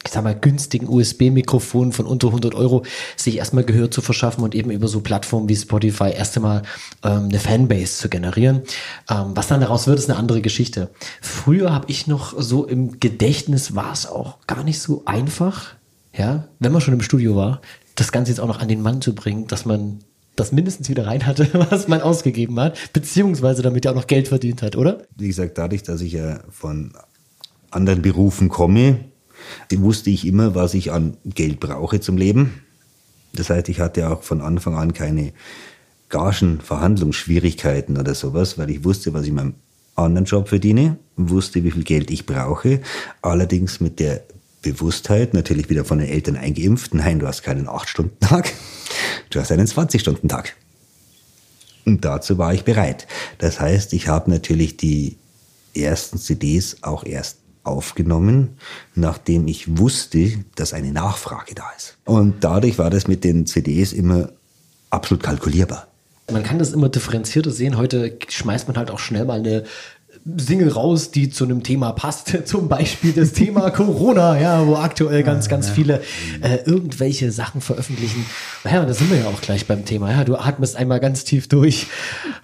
ich sag mal, günstigen USB-Mikrofonen von unter 100 Euro sich erstmal Gehör zu verschaffen und eben über so Plattformen wie Spotify erst einmal ähm, eine Fanbase zu generieren. Ähm, was dann daraus wird, ist eine andere Geschichte. Früher habe ich noch so im Gedächtnis, war es auch gar nicht so einfach, ja, wenn man schon im Studio war, das Ganze jetzt auch noch an den Mann zu bringen, dass man das mindestens wieder rein hatte, was man ausgegeben hat, beziehungsweise damit ja auch noch Geld verdient hat, oder? Wie gesagt, dadurch, dass ich ja von anderen Berufen komme, wusste ich immer, was ich an Geld brauche zum Leben. Das heißt, ich hatte auch von Anfang an keine Gagenverhandlungsschwierigkeiten oder sowas, weil ich wusste, was ich in meinem anderen Job verdiene, wusste, wie viel Geld ich brauche. Allerdings mit der Bewusstheit, natürlich wieder von den Eltern eingeimpft, nein, du hast keinen 8-Stunden-Tag, du hast einen 20-Stunden-Tag. Und dazu war ich bereit. Das heißt, ich habe natürlich die ersten CDs auch erst aufgenommen, nachdem ich wusste, dass eine Nachfrage da ist. Und dadurch war das mit den CDs immer absolut kalkulierbar. Man kann das immer differenzierter sehen. Heute schmeißt man halt auch schnell mal eine Single raus, die zu einem Thema passt. Zum Beispiel das Thema Corona, ja, wo aktuell ganz, ganz viele äh, irgendwelche Sachen veröffentlichen. Ja, da sind wir ja auch gleich beim Thema. Ja, du atmest einmal ganz tief durch.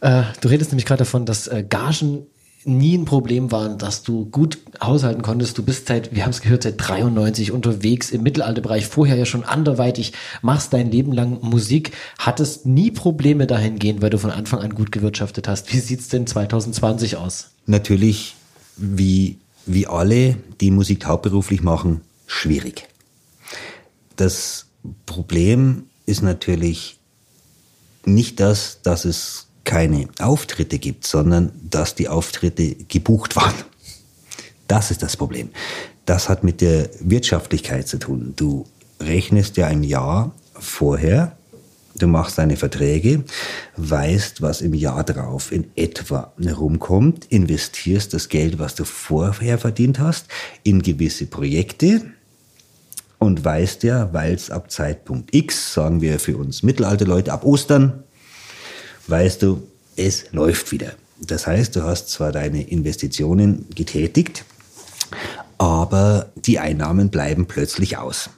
Äh, du redest nämlich gerade davon, dass äh, Gagen nie ein Problem waren, dass du gut haushalten konntest. Du bist seit, wir haben es gehört, seit 93 unterwegs im Mittelalterbereich, vorher ja schon anderweitig, machst dein Leben lang Musik, hattest nie Probleme dahingehend, weil du von Anfang an gut gewirtschaftet hast. Wie sieht's denn 2020 aus? Natürlich, wie, wie alle, die Musik hauptberuflich machen, schwierig. Das Problem ist natürlich nicht das, dass es keine Auftritte gibt, sondern dass die Auftritte gebucht waren. Das ist das Problem. Das hat mit der Wirtschaftlichkeit zu tun. Du rechnest ja ein Jahr vorher, du machst deine Verträge, weißt, was im Jahr drauf in etwa rumkommt, investierst das Geld, was du vorher verdient hast, in gewisse Projekte und weißt ja, weil es ab Zeitpunkt X, sagen wir für uns Mittelalterleute, ab Ostern, weißt du, es läuft wieder. Das heißt, du hast zwar deine Investitionen getätigt, aber die Einnahmen bleiben plötzlich aus.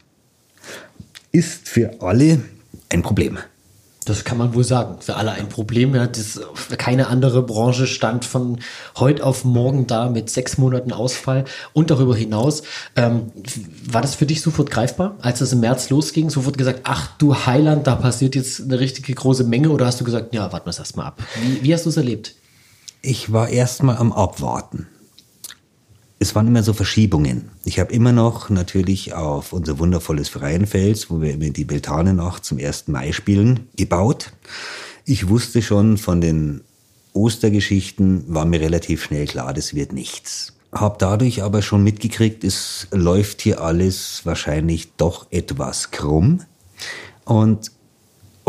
Ist für alle ein Problem. Das kann man wohl sagen. Für alle ein Problem. Ja, das, keine andere Branche stand von heute auf morgen da mit sechs Monaten Ausfall und darüber hinaus. Ähm, war das für dich sofort greifbar, als es im März losging? Sofort gesagt, ach du Heiland, da passiert jetzt eine richtige große Menge oder hast du gesagt, ja, warten wir es erstmal ab? Wie, wie hast du es erlebt? Ich war erstmal am Abwarten es waren immer so Verschiebungen. Ich habe immer noch natürlich auf unser wundervolles Freienfels, wo wir immer die Beltane-Nacht zum 1. Mai spielen, gebaut. Ich wusste schon von den Ostergeschichten, war mir relativ schnell klar, das wird nichts. Hab dadurch aber schon mitgekriegt, es läuft hier alles wahrscheinlich doch etwas krumm. Und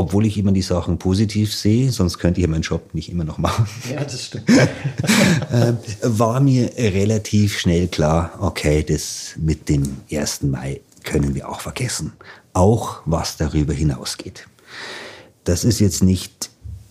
obwohl ich immer die Sachen positiv sehe, sonst könnte ich meinen Job nicht immer noch machen. Ja, das stimmt. äh, war mir relativ schnell klar, okay, das mit dem 1. Mai können wir auch vergessen. Auch was darüber hinausgeht. Das ist jetzt nicht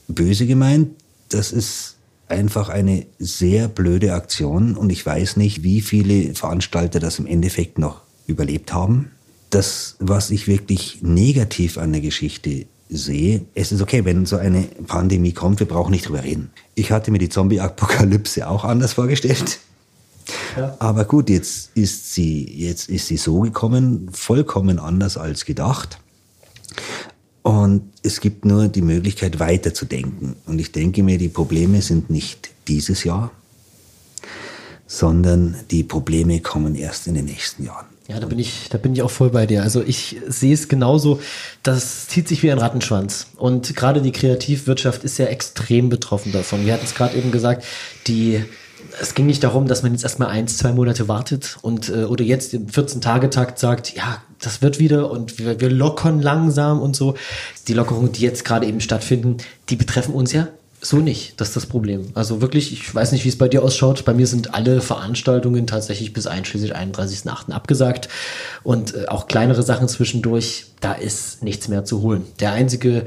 böse gemeint, das ist einfach eine sehr blöde Aktion und ich weiß nicht, wie viele Veranstalter das im Endeffekt noch überlebt haben. Das, was ich wirklich negativ an der Geschichte sehe, es ist okay, wenn so eine Pandemie kommt, wir brauchen nicht drüber reden. Ich hatte mir die Zombie-Apokalypse auch anders vorgestellt. Ja. Aber gut, jetzt ist sie, jetzt ist sie so gekommen, vollkommen anders als gedacht. Und es gibt nur die Möglichkeit, weiterzudenken. Und ich denke mir, die Probleme sind nicht dieses Jahr, sondern die Probleme kommen erst in den nächsten Jahren. Ja, da bin ich, da bin ich auch voll bei dir. Also ich sehe es genauso. Das zieht sich wie ein Rattenschwanz. Und gerade die Kreativwirtschaft ist ja extrem betroffen davon. Wir hatten es gerade eben gesagt, die, es ging nicht darum, dass man jetzt erstmal eins, zwei Monate wartet und äh, oder jetzt im 14-Tage-Takt sagt, ja, das wird wieder und wir, wir lockern langsam und so. Die Lockerungen, die jetzt gerade eben stattfinden, die betreffen uns ja so nicht, das ist das Problem. Also wirklich, ich weiß nicht, wie es bei dir ausschaut. Bei mir sind alle Veranstaltungen tatsächlich bis einschließlich 31.8. abgesagt. Und äh, auch kleinere Sachen zwischendurch, da ist nichts mehr zu holen. Der einzige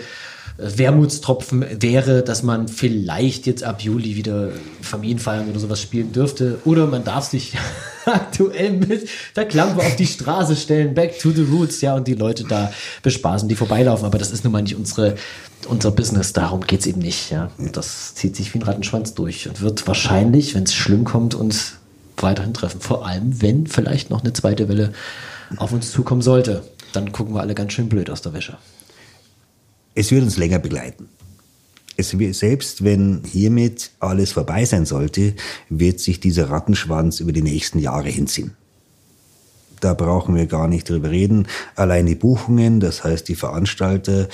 Wermutstropfen wäre, dass man vielleicht jetzt ab Juli wieder Familienfeiern oder sowas spielen dürfte. Oder man darf sich aktuell mit der Klampe auf die Straße stellen, back to the roots, ja, und die Leute da bespaßen, die vorbeilaufen. Aber das ist nun mal nicht unsere, unser Business. Darum geht's eben nicht, ja. Das zieht sich wie ein Rattenschwanz durch und wird wahrscheinlich, wenn es schlimm kommt, uns weiterhin treffen. Vor allem, wenn vielleicht noch eine zweite Welle auf uns zukommen sollte. Dann gucken wir alle ganz schön blöd aus der Wäsche es wird uns länger begleiten. Es wird, selbst wenn hiermit alles vorbei sein sollte, wird sich dieser Rattenschwanz über die nächsten Jahre hinziehen. da brauchen wir gar nicht drüber reden. Allein die Buchungen, das heißt die Veranstalter,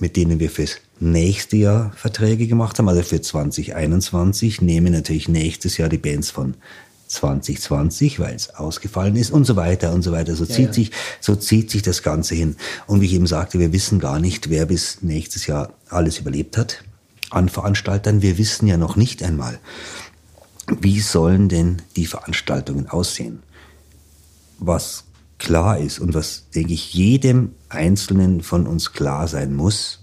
mit denen wir fürs nächste Jahr Verträge gemacht haben, also für 2021, nehmen natürlich nächstes Jahr die Bands von 2020, weil es ausgefallen ist und so weiter und so weiter. So ja, zieht ja. sich, so zieht sich das Ganze hin. Und wie ich eben sagte, wir wissen gar nicht, wer bis nächstes Jahr alles überlebt hat an Veranstaltern. Wir wissen ja noch nicht einmal, wie sollen denn die Veranstaltungen aussehen. Was klar ist und was, denke ich, jedem Einzelnen von uns klar sein muss,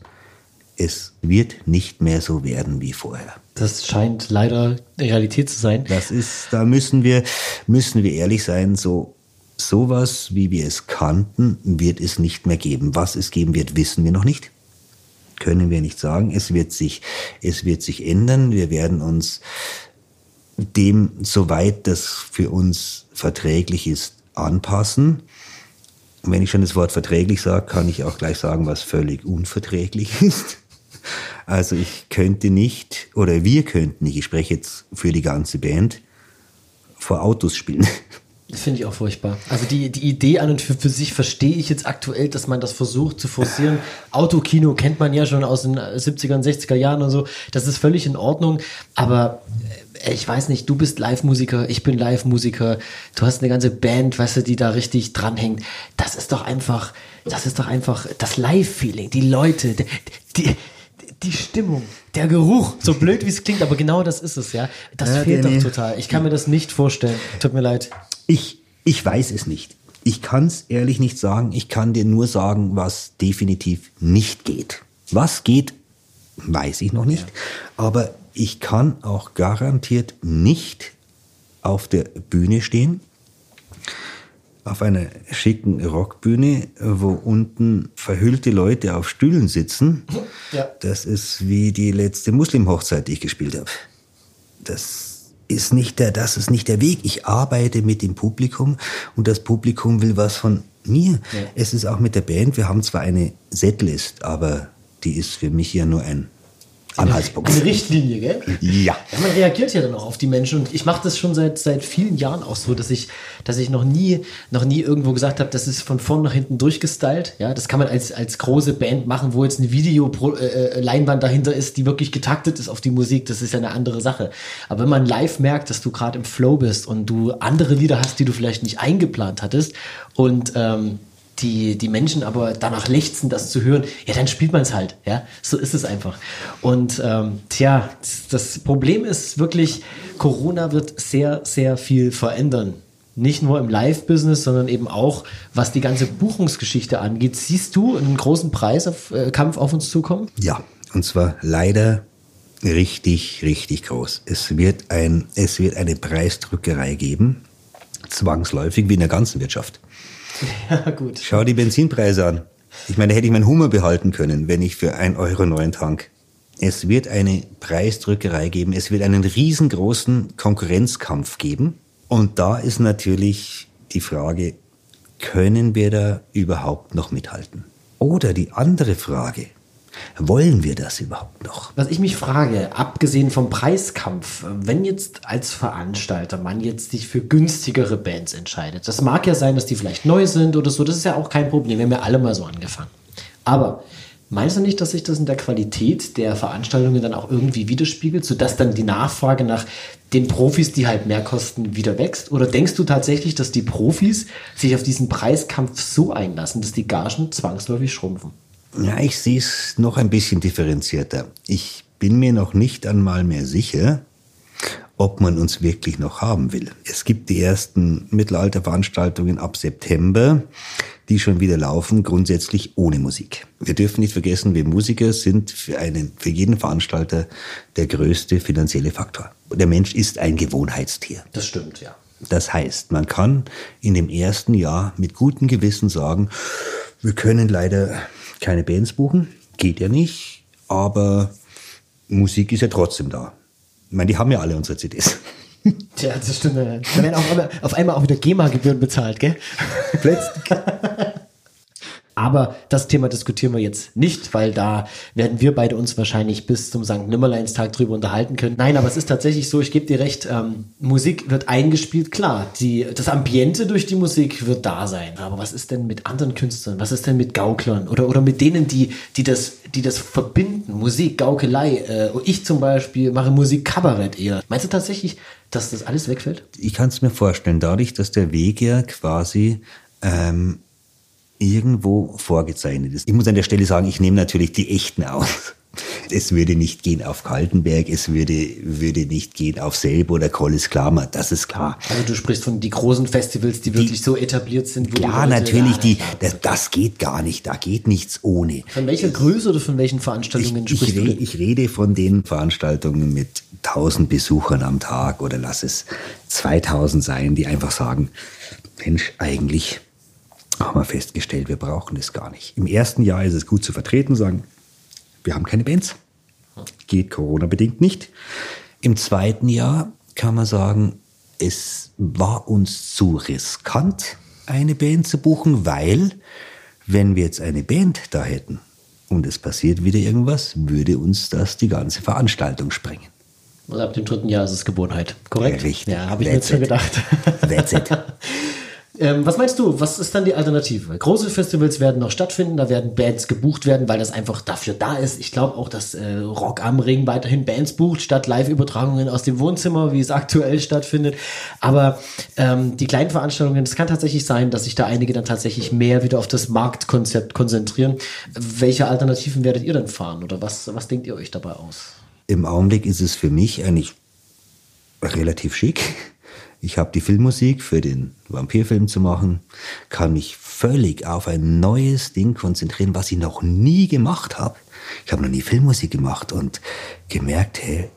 es wird nicht mehr so werden wie vorher. Das scheint leider Realität zu sein. Das ist, da müssen wir, müssen wir ehrlich sein, so, sowas, wie wir es kannten, wird es nicht mehr geben. Was es geben wird, wissen wir noch nicht. Können wir nicht sagen. Es wird sich, es wird sich ändern. Wir werden uns dem, soweit das für uns verträglich ist, anpassen. Und wenn ich schon das Wort verträglich sage, kann ich auch gleich sagen, was völlig unverträglich ist. Also ich könnte nicht, oder wir könnten nicht, ich spreche jetzt für die ganze Band, vor Autos spielen. Finde ich auch furchtbar. Also die, die Idee an und für, für sich verstehe ich jetzt aktuell, dass man das versucht zu forcieren. Autokino kennt man ja schon aus den 70er 60er Jahren und so. Das ist völlig in Ordnung. Aber äh, ich weiß nicht, du bist Live-Musiker, ich bin Live-Musiker. Du hast eine ganze Band, weißt du, die da richtig dranhängt. Das ist doch einfach, das ist doch einfach das Live-Feeling. Die Leute, die, die die Stimmung, der Geruch, so blöd wie es klingt, aber genau das ist es, ja. Das ja, fehlt doch total. Ich kann mir das nicht vorstellen. Tut mir leid. Ich, ich weiß es nicht. Ich kann es ehrlich nicht sagen. Ich kann dir nur sagen, was definitiv nicht geht. Was geht, weiß ich noch nicht. Ja. Aber ich kann auch garantiert nicht auf der Bühne stehen auf einer schicken Rockbühne, wo unten verhüllte Leute auf Stühlen sitzen. Ja. Das ist wie die letzte Muslimhochzeit, die ich gespielt habe. Das ist nicht der, das ist nicht der Weg. Ich arbeite mit dem Publikum und das Publikum will was von mir. Ja. Es ist auch mit der Band. Wir haben zwar eine Setlist, aber die ist für mich ja nur ein Anhaltspunkt. Eine Richtlinie, gell? Ja. ja. Man reagiert ja dann auch auf die Menschen und ich mache das schon seit, seit vielen Jahren auch so, dass ich, dass ich noch nie, noch nie irgendwo gesagt habe, das ist von vorn nach hinten durchgestylt. Ja, das kann man als, als große Band machen, wo jetzt eine Video-Leinwand äh, dahinter ist, die wirklich getaktet ist auf die Musik. Das ist ja eine andere Sache. Aber wenn man live merkt, dass du gerade im Flow bist und du andere Lieder hast, die du vielleicht nicht eingeplant hattest und ähm, die, die Menschen aber danach lechzen, das zu hören, ja, dann spielt man es halt. Ja, so ist es einfach. Und ähm, tja, das Problem ist wirklich, Corona wird sehr, sehr viel verändern. Nicht nur im Live-Business, sondern eben auch, was die ganze Buchungsgeschichte angeht. Siehst du einen großen Preiskampf auf, äh, auf uns zukommen? Ja, und zwar leider richtig, richtig groß. Es wird, ein, es wird eine Preisdrückerei geben, zwangsläufig wie in der ganzen Wirtschaft. Ja, gut. Schau die Benzinpreise an. Ich meine, da hätte ich meinen Hummer behalten können, wenn ich für ein Euro neuen Tank. Es wird eine Preisdrückerei geben. Es wird einen riesengroßen Konkurrenzkampf geben. Und da ist natürlich die Frage, können wir da überhaupt noch mithalten? Oder die andere Frage, wollen wir das überhaupt noch? Was ich mich frage, abgesehen vom Preiskampf, wenn jetzt als Veranstalter man jetzt sich für günstigere Bands entscheidet, das mag ja sein, dass die vielleicht neu sind oder so, das ist ja auch kein Problem, wir haben ja alle mal so angefangen. Aber Meinst du nicht, dass sich das in der Qualität der Veranstaltungen dann auch irgendwie widerspiegelt, sodass dann die Nachfrage nach den Profis, die halt mehr kosten, wieder wächst? Oder denkst du tatsächlich, dass die Profis sich auf diesen Preiskampf so einlassen, dass die Gagen zwangsläufig schrumpfen? Ja, ich sehe es noch ein bisschen differenzierter. Ich bin mir noch nicht einmal mehr sicher, ob man uns wirklich noch haben will. Es gibt die ersten Mittelalterveranstaltungen ab September, die schon wieder laufen, grundsätzlich ohne Musik. Wir dürfen nicht vergessen, wir Musiker sind für einen, für jeden Veranstalter der größte finanzielle Faktor. Der Mensch ist ein Gewohnheitstier. Das stimmt, ja. Das heißt, man kann in dem ersten Jahr mit gutem Gewissen sagen, wir können leider keine Bands buchen, geht ja nicht, aber Musik ist ja trotzdem da. Ich meine, die haben ja alle unsere CDs. Tja, das stimmt. Da werden auch auf einmal auch wieder GEMA-Gebühren bezahlt, gell? Plötzlich. Aber das Thema diskutieren wir jetzt nicht, weil da werden wir beide uns wahrscheinlich bis zum St. Nimmerleinstag drüber unterhalten können. Nein, aber es ist tatsächlich so, ich gebe dir recht, ähm, Musik wird eingespielt, klar. Die, das Ambiente durch die Musik wird da sein. Aber was ist denn mit anderen Künstlern? Was ist denn mit Gauklern? Oder, oder mit denen, die, die, das, die das verbinden? Musik, Gaukelei. Äh, ich zum Beispiel mache Musik Kabarett eher. Meinst du tatsächlich, dass das alles wegfällt? Ich kann es mir vorstellen, dadurch, dass der Weg ja quasi ähm, irgendwo vorgezeichnet ist. Ich muss an der Stelle sagen, ich nehme natürlich die echten aus. Es würde nicht gehen auf Kaltenberg, es würde, würde nicht gehen auf Selb oder Kolles Klammer, das ist klar. Also du sprichst von die großen Festivals, die wirklich die, so etabliert sind. Klar, natürlich, ja, die, das, das, geht gar nicht, da geht nichts ohne. Von welcher Größe oder von welchen Veranstaltungen ich, sprichst ich du? Rede, ich rede von den Veranstaltungen mit 1000 Besuchern am Tag oder lass es 2000 sein, die einfach sagen, Mensch, eigentlich haben wir festgestellt, wir brauchen das gar nicht. Im ersten Jahr ist es gut zu vertreten, sagen, wir haben keine Bands. Geht Corona-bedingt nicht. Im zweiten Jahr kann man sagen, es war uns zu riskant, eine Band zu buchen, weil, wenn wir jetzt eine Band da hätten und es passiert wieder irgendwas, würde uns das die ganze Veranstaltung sprengen. Also ab dem dritten Jahr ist es Gewohnheit, korrekt? Ja, richtig. Ja, habe ich That's mir jetzt schon gedacht. That's it. Ähm, was meinst du? Was ist dann die Alternative? Große Festivals werden noch stattfinden, da werden Bands gebucht werden, weil das einfach dafür da ist. Ich glaube auch, dass äh, Rock am Ring weiterhin Bands bucht, statt Live-Übertragungen aus dem Wohnzimmer, wie es aktuell stattfindet. Aber ähm, die kleinen Veranstaltungen, es kann tatsächlich sein, dass sich da einige dann tatsächlich mehr wieder auf das Marktkonzept konzentrieren. Welche Alternativen werdet ihr dann fahren oder was, was denkt ihr euch dabei aus? Im Augenblick ist es für mich eigentlich relativ schick ich habe die Filmmusik für den Vampirfilm zu machen, kann mich völlig auf ein neues Ding konzentrieren, was ich noch nie gemacht habe. Ich habe noch nie Filmmusik gemacht und gemerkt, hey,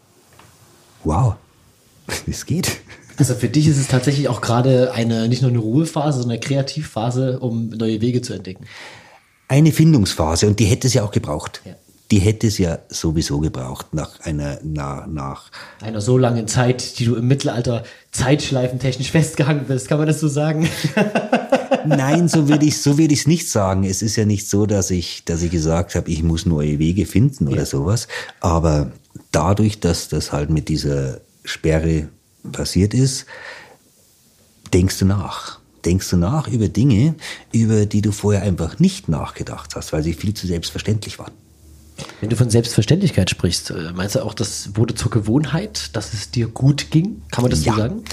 wow, es geht. Also für dich ist es tatsächlich auch gerade eine nicht nur eine Ruhephase, sondern eine Kreativphase, um neue Wege zu entdecken. Eine Findungsphase und die hätte es ja auch gebraucht. Ja die hätte es ja sowieso gebraucht nach einer nach, nach einer so langen Zeit, die du im Mittelalter zeitschleifentechnisch festgehangen bist, kann man das so sagen? Nein, so würde ich so würde ich es nicht sagen. Es ist ja nicht so, dass ich dass ich gesagt habe, ich muss neue Wege finden oder ja. sowas, aber dadurch, dass das halt mit dieser Sperre passiert ist, denkst du nach. Denkst du nach über Dinge, über die du vorher einfach nicht nachgedacht hast, weil sie viel zu selbstverständlich waren. Wenn du von Selbstverständlichkeit sprichst, äh, meinst du auch, das wurde zur Gewohnheit, dass es dir gut ging? Kann man das ja. so sagen?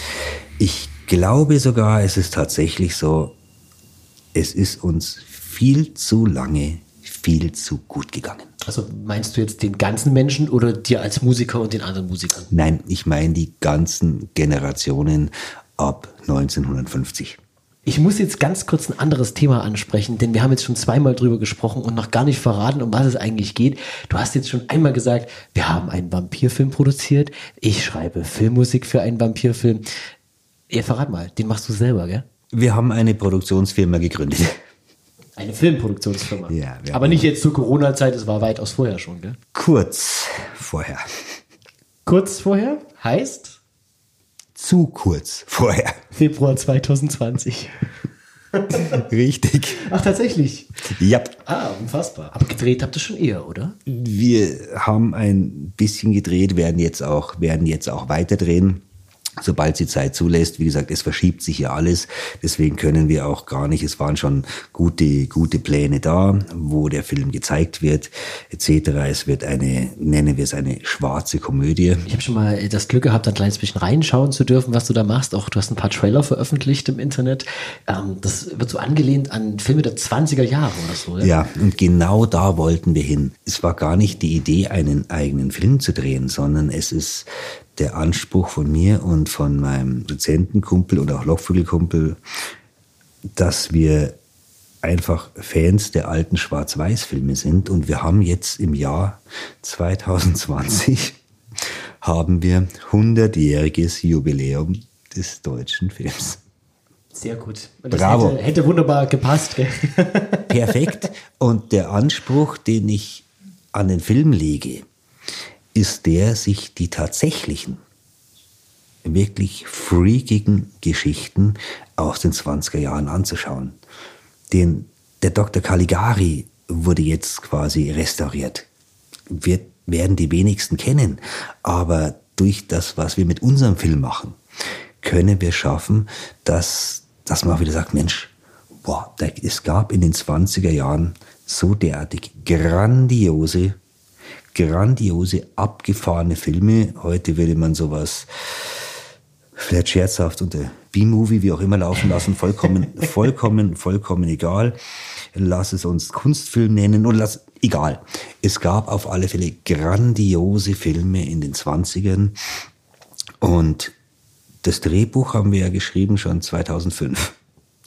Ich glaube sogar, es ist tatsächlich so, es ist uns viel zu lange viel zu gut gegangen. Also meinst du jetzt den ganzen Menschen oder dir als Musiker und den anderen Musikern? Nein, ich meine die ganzen Generationen ab 1950. Ich muss jetzt ganz kurz ein anderes Thema ansprechen, denn wir haben jetzt schon zweimal drüber gesprochen und noch gar nicht verraten, um was es eigentlich geht. Du hast jetzt schon einmal gesagt, wir haben einen Vampirfilm produziert. Ich schreibe Filmmusik für einen Vampirfilm. Ja, verrat mal, den machst du selber, gell? Wir haben eine Produktionsfirma gegründet. Eine Filmproduktionsfirma. Ja. Aber nicht jetzt zur Corona-Zeit, es war weitaus vorher schon, gell? Kurz vorher. Kurz vorher heißt? Zu kurz vorher. Februar 2020. Richtig. Ach, tatsächlich? Ja. Ah, unfassbar. Aber gedreht habt ihr schon eher, oder? Wir haben ein bisschen gedreht, werden jetzt auch, werden jetzt auch weiterdrehen sobald sie Zeit zulässt. Wie gesagt, es verschiebt sich ja alles. Deswegen können wir auch gar nicht. Es waren schon gute, gute Pläne da, wo der Film gezeigt wird, etc. Es wird eine, nennen wir es eine schwarze Komödie. Ich habe schon mal das Glück gehabt, ein kleines bisschen reinschauen zu dürfen, was du da machst. Auch du hast ein paar Trailer veröffentlicht im Internet. Ähm, das wird so angelehnt an Filme der 20er Jahre oder so. Ja? ja, und genau da wollten wir hin. Es war gar nicht die Idee, einen eigenen Film zu drehen, sondern es ist der Anspruch von mir und von meinem Dozentenkumpel und auch Lochvögelkumpel, dass wir einfach Fans der alten Schwarz-Weiß-Filme sind. Und wir haben jetzt im Jahr 2020 haben wir 100-jähriges Jubiläum des deutschen Films. Sehr gut. Und Bravo. Hätte, hätte wunderbar gepasst. Gell? Perfekt. Und der Anspruch, den ich an den Film lege, ist der, sich die tatsächlichen, wirklich freakigen Geschichten aus den 20er Jahren anzuschauen. Den der Dr. Caligari wurde jetzt quasi restauriert. Wir werden die wenigsten kennen, aber durch das, was wir mit unserem Film machen, können wir schaffen, dass, dass man auch wieder sagt, Mensch, boah, es gab in den 20er Jahren so derartig grandiose, grandiose, abgefahrene Filme. Heute würde man sowas vielleicht scherzhaft unter B-Movie, wie auch immer laufen lassen, vollkommen, vollkommen, vollkommen egal. Lass es uns Kunstfilm nennen oder lass, egal. Es gab auf alle Fälle grandiose Filme in den 20ern und das Drehbuch haben wir ja geschrieben schon 2005.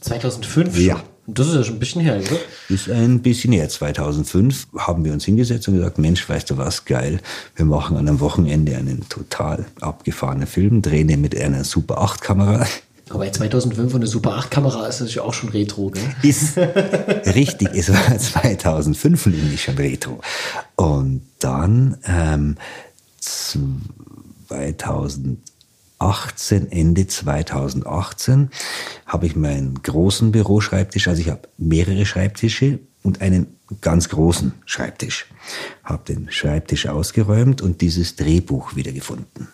2005 schon? Ja. Das ist ja schon ein bisschen her, oder? Ist ein bisschen her. 2005 haben wir uns hingesetzt und gesagt, Mensch, weißt du was, geil. Wir machen an einem Wochenende einen total abgefahrenen Film, drehen den mit einer Super 8 Kamera. Aber 2005 eine Super 8 Kamera ist ja auch schon Retro, gell? Ist richtig, es war 2005 nämlich schon Retro. Und dann ähm, 2000 2018, Ende 2018, habe ich meinen großen Büroschreibtisch, also ich habe mehrere Schreibtische und einen ganz großen Schreibtisch. Habe den Schreibtisch ausgeräumt und dieses Drehbuch wiedergefunden.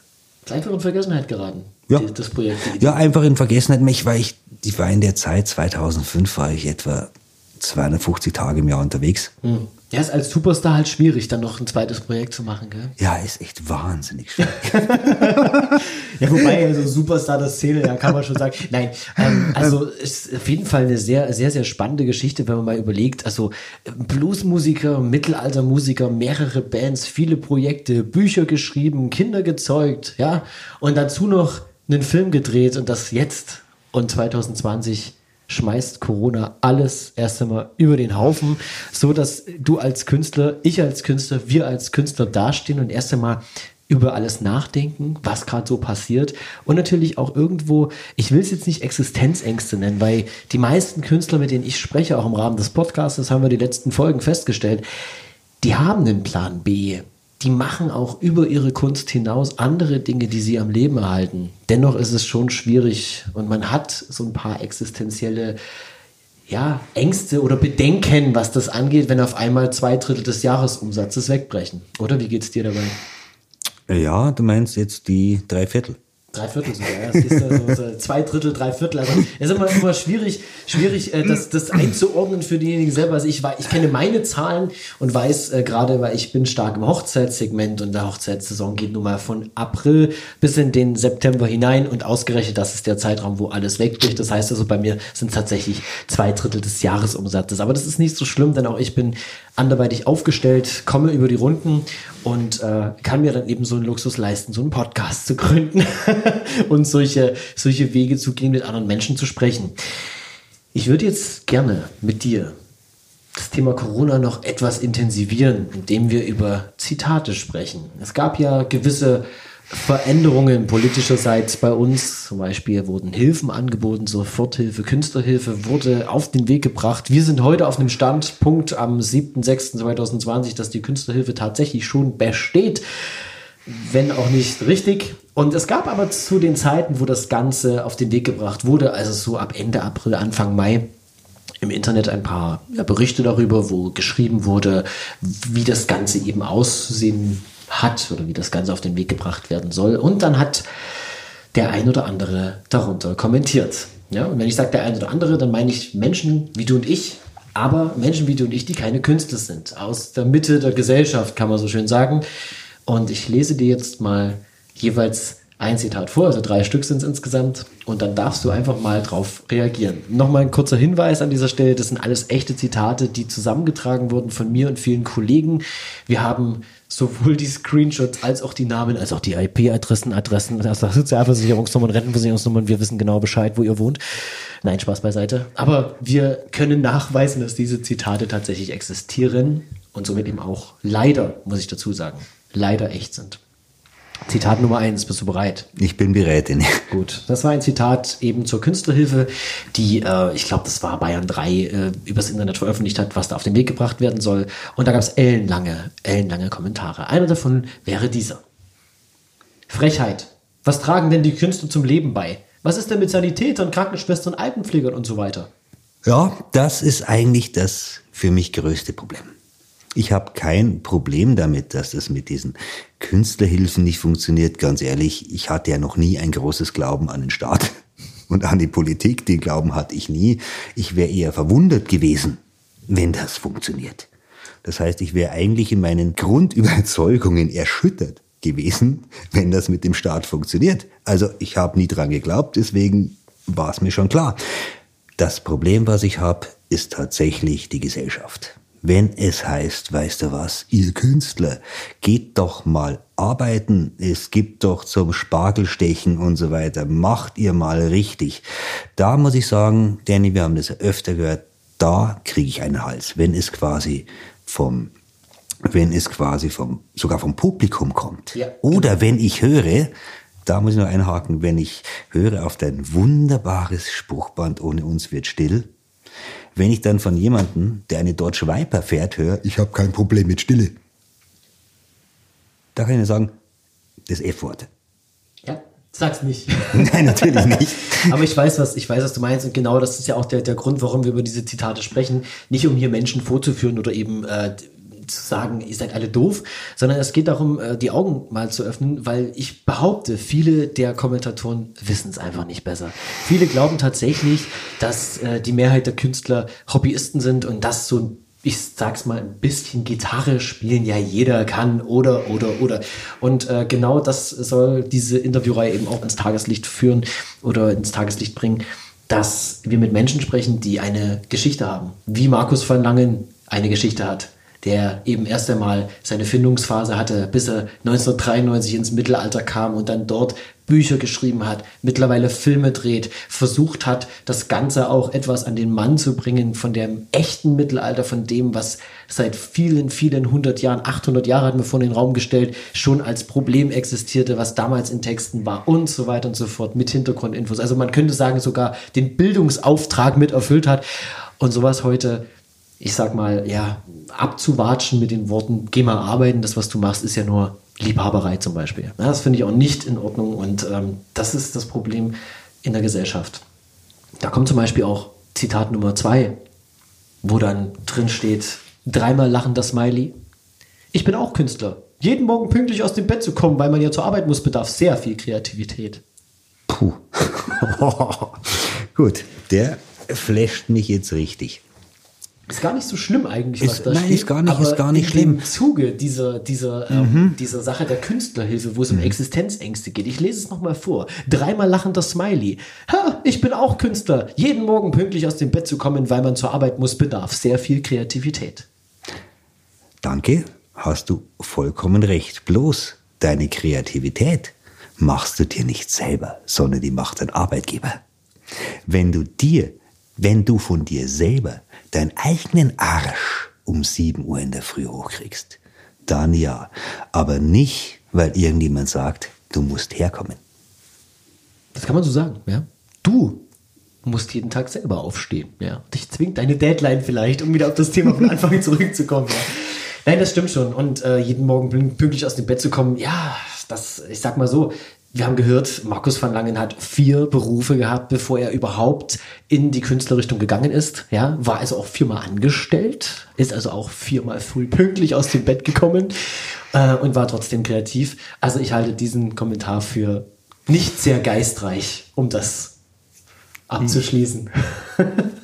Einfach in Vergessenheit geraten, ja. das Projekt. Ja, einfach in Vergessenheit. Ich war, ich, ich war in der Zeit, 2005 war ich etwa 250 Tage im Jahr unterwegs. Hm. Ja, ist als Superstar halt schwierig, dann noch ein zweites Projekt zu machen, gell? Ja, ist echt wahnsinnig schwierig. ja, wobei, also Superstar das Szene, ja, kann man schon sagen. Nein, ähm, also ist auf jeden Fall eine sehr, sehr, sehr spannende Geschichte, wenn man mal überlegt. Also Bluesmusiker, Mittelaltermusiker, mehrere Bands, viele Projekte, Bücher geschrieben, Kinder gezeugt, ja, und dazu noch einen Film gedreht und das jetzt und 2020 schmeißt Corona alles erst einmal über den Haufen, so dass du als Künstler, ich als Künstler, wir als Künstler dastehen und erst einmal über alles nachdenken, was gerade so passiert. Und natürlich auch irgendwo, ich will es jetzt nicht Existenzängste nennen, weil die meisten Künstler, mit denen ich spreche, auch im Rahmen des Podcasts, das haben wir die letzten Folgen festgestellt, die haben einen Plan B die machen auch über ihre Kunst hinaus andere Dinge, die sie am Leben erhalten. Dennoch ist es schon schwierig und man hat so ein paar existenzielle ja, Ängste oder Bedenken, was das angeht, wenn auf einmal zwei Drittel des Jahresumsatzes wegbrechen. Oder wie geht es dir dabei? Ja, du meinst jetzt die drei Viertel. Drei Viertel sogar, ja. Also so zwei Drittel, drei Viertel. Also es ist immer, immer schwierig, schwierig äh, das, das einzuordnen für diejenigen selber. Also ich, ich kenne meine Zahlen und weiß äh, gerade, weil ich bin stark im Hochzeitssegment und der Hochzeitssaison geht nun mal von April bis in den September hinein und ausgerechnet, das ist der Zeitraum, wo alles wegbricht. Das heißt also, bei mir sind tatsächlich zwei Drittel des Jahresumsatzes. Aber das ist nicht so schlimm, denn auch ich bin anderweitig aufgestellt, komme über die Runden und äh, kann mir dann eben so einen Luxus leisten, so einen Podcast zu gründen und solche, solche Wege zu gehen, mit anderen Menschen zu sprechen. Ich würde jetzt gerne mit dir das Thema Corona noch etwas intensivieren, indem wir über Zitate sprechen. Es gab ja gewisse Veränderungen politischerseits bei uns. Zum Beispiel wurden Hilfen angeboten, Soforthilfe, Künstlerhilfe wurde auf den Weg gebracht. Wir sind heute auf einem Standpunkt am 7.6.2020, dass die Künstlerhilfe tatsächlich schon besteht, wenn auch nicht richtig. Und es gab aber zu den Zeiten, wo das Ganze auf den Weg gebracht wurde, also so ab Ende April, Anfang Mai, im Internet ein paar Berichte darüber, wo geschrieben wurde, wie das Ganze eben aussehen hat oder wie das Ganze auf den Weg gebracht werden soll. Und dann hat der ein oder andere darunter kommentiert. Ja, und wenn ich sage der ein oder andere, dann meine ich Menschen wie du und ich, aber Menschen wie du und ich, die keine Künstler sind. Aus der Mitte der Gesellschaft, kann man so schön sagen. Und ich lese dir jetzt mal jeweils ein Zitat vor, also drei Stück sind es insgesamt, und dann darfst du einfach mal drauf reagieren. Nochmal ein kurzer Hinweis an dieser Stelle, das sind alles echte Zitate, die zusammengetragen wurden von mir und vielen Kollegen. Wir haben sowohl die Screenshots als auch die Namen, als auch die IP-Adressen, Adressen, also Sozialversicherungsnummern, Rentenversicherungsnummern, wir wissen genau Bescheid, wo ihr wohnt. Nein, Spaß beiseite. Aber wir können nachweisen, dass diese Zitate tatsächlich existieren und somit eben auch leider, muss ich dazu sagen, leider echt sind. Zitat Nummer eins, bist du bereit? Ich bin bereit. Gut, das war ein Zitat eben zur Künstlerhilfe, die, äh, ich glaube, das war Bayern 3, äh, übers Internet veröffentlicht hat, was da auf den Weg gebracht werden soll. Und da gab es ellenlange, ellenlange Kommentare. Einer davon wäre dieser. Frechheit. Was tragen denn die Künstler zum Leben bei? Was ist denn mit Sanitätern, Krankenschwestern, Altenpflegern und so weiter? Ja, das ist eigentlich das für mich größte Problem. Ich habe kein Problem damit, dass das mit diesen Künstlerhilfen nicht funktioniert. Ganz ehrlich, ich hatte ja noch nie ein großes Glauben an den Staat und an die Politik. Den Glauben hatte ich nie. Ich wäre eher verwundert gewesen, wenn das funktioniert. Das heißt, ich wäre eigentlich in meinen Grundüberzeugungen erschüttert gewesen, wenn das mit dem Staat funktioniert. Also ich habe nie dran geglaubt, deswegen war es mir schon klar. Das Problem, was ich habe, ist tatsächlich die Gesellschaft. Wenn es heißt, weißt du was, ihr Künstler, geht doch mal arbeiten, es gibt doch zum Spargelstechen und so weiter, macht ihr mal richtig. Da muss ich sagen, Danny, wir haben das ja öfter gehört, da kriege ich einen Hals, wenn es quasi vom wenn es quasi vom, sogar vom Publikum kommt. Ja, Oder wenn ich höre, da muss ich noch einhaken, wenn ich höre auf dein wunderbares Spruchband, ohne uns wird still, wenn ich dann von jemandem, der eine Dodge Viper fährt, höre, ich habe kein Problem mit Stille. Da kann ich nur sagen, das F-Wort. Ja, sag's nicht. Nein, natürlich nicht. Aber ich weiß, was, ich weiß, was du meinst. Und genau das ist ja auch der, der Grund, warum wir über diese Zitate sprechen. Nicht um hier Menschen vorzuführen oder eben äh, zu sagen, ihr seid alle doof, sondern es geht darum, äh, die Augen mal zu öffnen, weil ich behaupte, viele der Kommentatoren wissen es einfach nicht besser. Viele glauben tatsächlich, dass äh, die Mehrheit der Künstler Hobbyisten sind und das so ich sag's mal, ein bisschen Gitarre spielen ja jeder kann oder, oder, oder. Und äh, genau das soll diese Interviewreihe eben auch ins Tageslicht führen oder ins Tageslicht bringen, dass wir mit Menschen sprechen, die eine Geschichte haben. Wie Markus van Langen eine Geschichte hat der eben erst einmal seine Findungsphase hatte, bis er 1993 ins Mittelalter kam und dann dort Bücher geschrieben hat, mittlerweile Filme dreht, versucht hat, das Ganze auch etwas an den Mann zu bringen von dem echten Mittelalter, von dem, was seit vielen, vielen hundert Jahren, 800 Jahre hat mir vor den Raum gestellt, schon als Problem existierte, was damals in Texten war und so weiter und so fort mit Hintergrundinfos. Also man könnte sagen, sogar den Bildungsauftrag mit erfüllt hat und sowas heute ich sag mal, ja, abzuwatschen mit den Worten, geh mal arbeiten, das, was du machst, ist ja nur Liebhaberei zum Beispiel. Ja, das finde ich auch nicht in Ordnung und ähm, das ist das Problem in der Gesellschaft. Da kommt zum Beispiel auch Zitat Nummer zwei, wo dann drin steht, dreimal lachender Smiley. Ich bin auch Künstler. Jeden Morgen pünktlich aus dem Bett zu kommen, weil man ja zur Arbeit muss, bedarf sehr viel Kreativität. Puh. Gut, der flasht mich jetzt richtig. Ist gar nicht so schlimm eigentlich, was ist, da nein, steht. Nein, ist gar nicht, ist gar nicht schlimm. Im Zuge dieser, dieser, ähm, mhm. ähm, dieser Sache der Künstlerhilfe, wo es um mhm. Existenzängste geht. Ich lese es nochmal vor. Dreimal lachender Smiley. Ha, ich bin auch Künstler. Jeden Morgen pünktlich aus dem Bett zu kommen, weil man zur Arbeit muss, bedarf sehr viel Kreativität. Danke, hast du vollkommen recht. Bloß deine Kreativität machst du dir nicht selber, sondern die macht dein Arbeitgeber. Wenn du dir, wenn du von dir selber deinen eigenen Arsch um 7 Uhr in der Früh hochkriegst, dann ja. Aber nicht, weil irgendjemand sagt, du musst herkommen. Das kann man so sagen, ja. Du musst jeden Tag selber aufstehen, ja. Dich zwingt deine Deadline vielleicht, um wieder auf das Thema von Anfang zurückzukommen. Ja. Nein, das stimmt schon. Und äh, jeden Morgen pünktlich aus dem Bett zu kommen, ja, das, ich sag mal so, wir haben gehört, Markus van Langen hat vier Berufe gehabt, bevor er überhaupt in die Künstlerrichtung gegangen ist. Ja, war also auch viermal angestellt, ist also auch viermal früh pünktlich aus dem Bett gekommen äh, und war trotzdem kreativ. Also ich halte diesen Kommentar für nicht sehr geistreich, um das abzuschließen. Hm.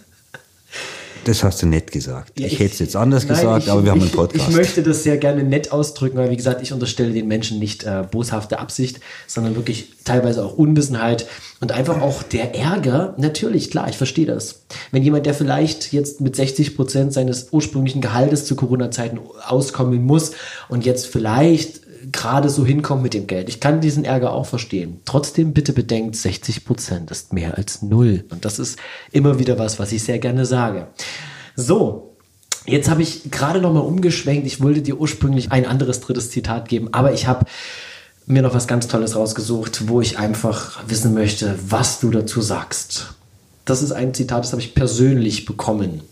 Das hast du nett gesagt. Ja, ich, ich, hätte es jetzt anders nein, gesagt, ich, aber wir haben einen Podcast. Ich möchte das sehr gerne nett ausdrücken, weil wie gesagt, ich unterstelle den Menschen nicht äh, boshafte Absicht, sondern wirklich teilweise auch Unwissenheit und einfach auch der Ärger. Natürlich, klar, ich verstehe das. Wenn jemand, der vielleicht jetzt mit 60 Prozent seines ursprünglichen Gehaltes zu Corona-Zeiten auskommen muss und jetzt vielleicht gerade so hinkommt mit dem Geld. Ich kann diesen Ärger auch verstehen. Trotzdem bitte bedenkt, 60 Prozent ist mehr als null. Und das ist immer wieder was, was ich sehr gerne sage. So. Jetzt habe ich gerade noch mal umgeschwenkt. Ich wollte dir ursprünglich ein anderes drittes Zitat geben, aber ich habe mir noch was ganz Tolles rausgesucht, wo ich einfach wissen möchte, was du dazu sagst. Das ist ein Zitat, das habe ich persönlich bekommen.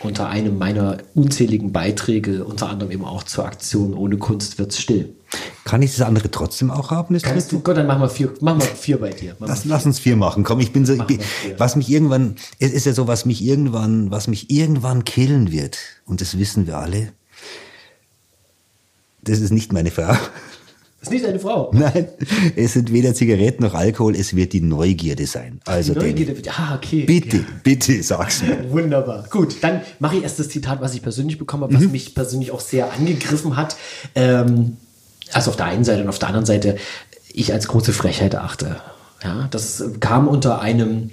Unter einem meiner unzähligen Beiträge, unter anderem eben auch zur Aktion Ohne Kunst wird's still. Kann ich das andere trotzdem auch haben? Das Kannst du, Gott, dann machen wir vier, machen wir vier bei dir. Lass, lass uns vier machen. Komm, ich bin so, ich bin, was mich irgendwann, es ist ja so, was mich irgendwann, was mich irgendwann killen wird. Und das wissen wir alle. Das ist nicht meine Frau. Das ist nicht deine Frau. Nein, es sind weder Zigaretten noch Alkohol, es wird die Neugierde sein. Also Die Neugierde wird, ah, okay. bitte, Ja. bitte sag's mir. Wunderbar. Gut, dann mache ich erst das Zitat, was ich persönlich bekommen habe, was Mhm. mich persönlich auch sehr angegriffen hat. Ähm, also auf der einen Seite und auf der anderen Seite, ich als große Frechheit achte. Ja, das kam unter einem,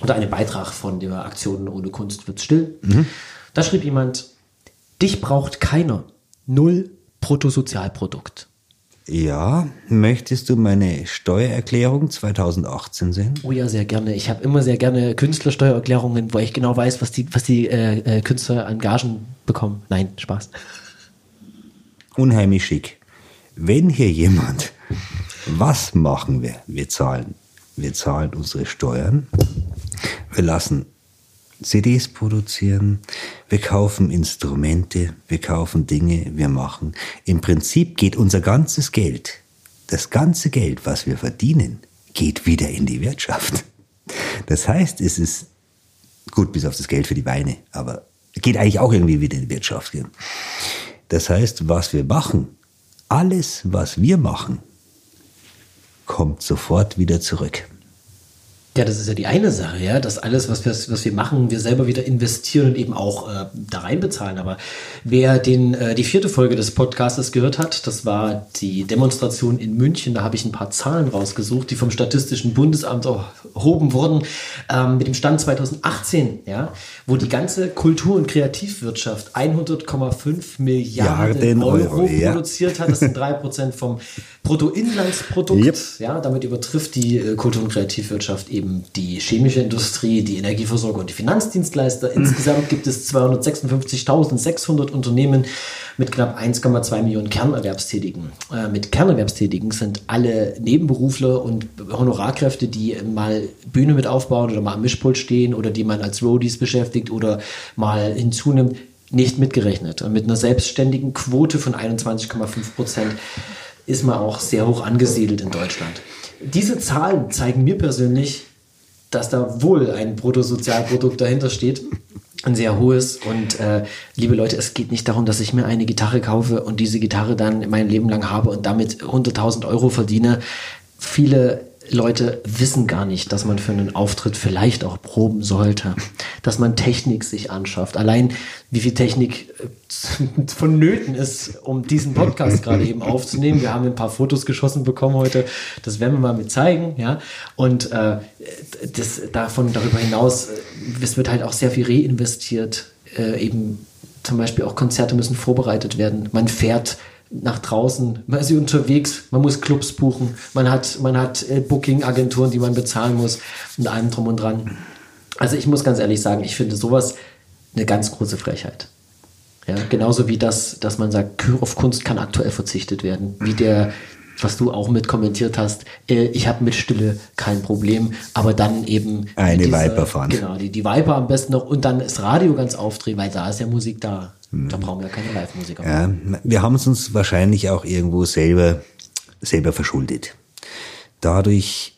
unter einem Beitrag von der Aktion Ohne Kunst wird's still. Mhm. Da schrieb jemand, dich braucht keiner. Null Bruttosozialprodukt. Ja, möchtest du meine Steuererklärung 2018 sehen? Oh ja, sehr gerne. Ich habe immer sehr gerne Künstlersteuererklärungen, wo ich genau weiß, was die, was die äh, äh, Künstler an Gagen bekommen. Nein, Spaß. Unheimlich schick. Wenn hier jemand, was machen wir? Wir zahlen. Wir zahlen unsere Steuern. Wir lassen CDs produzieren. Wir kaufen Instrumente. Wir kaufen Dinge. Wir machen. Im Prinzip geht unser ganzes Geld, das ganze Geld, was wir verdienen, geht wieder in die Wirtschaft. Das heißt, es ist gut, bis auf das Geld für die Weine, aber geht eigentlich auch irgendwie wieder in die Wirtschaft. Das heißt, was wir machen, alles, was wir machen, kommt sofort wieder zurück. Ja, das ist ja die eine Sache, ja, dass alles, was wir, was wir machen, wir selber wieder investieren und eben auch äh, da reinbezahlen. Aber wer den, äh, die vierte Folge des Podcastes gehört hat, das war die Demonstration in München. Da habe ich ein paar Zahlen rausgesucht, die vom Statistischen Bundesamt erhoben wurden, ähm, mit dem Stand 2018, ja, wo die ganze Kultur- und Kreativwirtschaft 100,5 Milliarden Milliarden Euro, Euro, ja. produziert hat. Das sind drei Prozent vom Bruttoinlandsprodukt. Yep. Ja, damit übertrifft die äh, Kultur- und Kreativwirtschaft eben die chemische Industrie, die Energieversorger und die Finanzdienstleister. Insgesamt gibt es 256.600 Unternehmen mit knapp 1,2 Millionen Kernerwerbstätigen. Äh, mit Kernerwerbstätigen sind alle Nebenberufler und Honorarkräfte, die mal Bühne mit aufbauen oder mal am Mischpult stehen oder die man als Roadies beschäftigt oder mal hinzunimmt, nicht mitgerechnet. Und mit einer selbstständigen Quote von 21,5 Prozent ist man auch sehr hoch angesiedelt in Deutschland. Diese Zahlen zeigen mir persönlich, dass da wohl ein Bruttosozialprodukt dahinter steht. Ein sehr hohes. Und äh, liebe Leute, es geht nicht darum, dass ich mir eine Gitarre kaufe und diese Gitarre dann mein Leben lang habe und damit 100.000 Euro verdiene. Viele Leute wissen gar nicht, dass man für einen Auftritt vielleicht auch proben sollte, dass man Technik sich anschafft. Allein wie viel Technik äh, vonnöten ist, um diesen Podcast gerade eben aufzunehmen. Wir haben ein paar Fotos geschossen bekommen heute. Das werden wir mal mit zeigen, ja. Und äh, das davon darüber hinaus, äh, es wird halt auch sehr viel reinvestiert. Äh, eben zum Beispiel auch Konzerte müssen vorbereitet werden. Man fährt nach draußen, man ist unterwegs, man muss Clubs buchen, man hat, man hat äh, Booking-Agenturen, die man bezahlen muss und allem drum und dran. Also ich muss ganz ehrlich sagen, ich finde sowas eine ganz große Frechheit. Ja, genauso wie das, dass man sagt, auf Kunst kann aktuell verzichtet werden. Wie der, was du auch mit kommentiert hast, äh, ich habe mit Stille kein Problem, aber dann eben Eine dieser- Viper fahren. Genau, die, die Viper am besten noch und dann das Radio ganz aufdrehen, weil da ist ja Musik da. Da brauchen wir keine Live-Musiker. Ja, wir haben es uns wahrscheinlich auch irgendwo selber, selber verschuldet. Dadurch,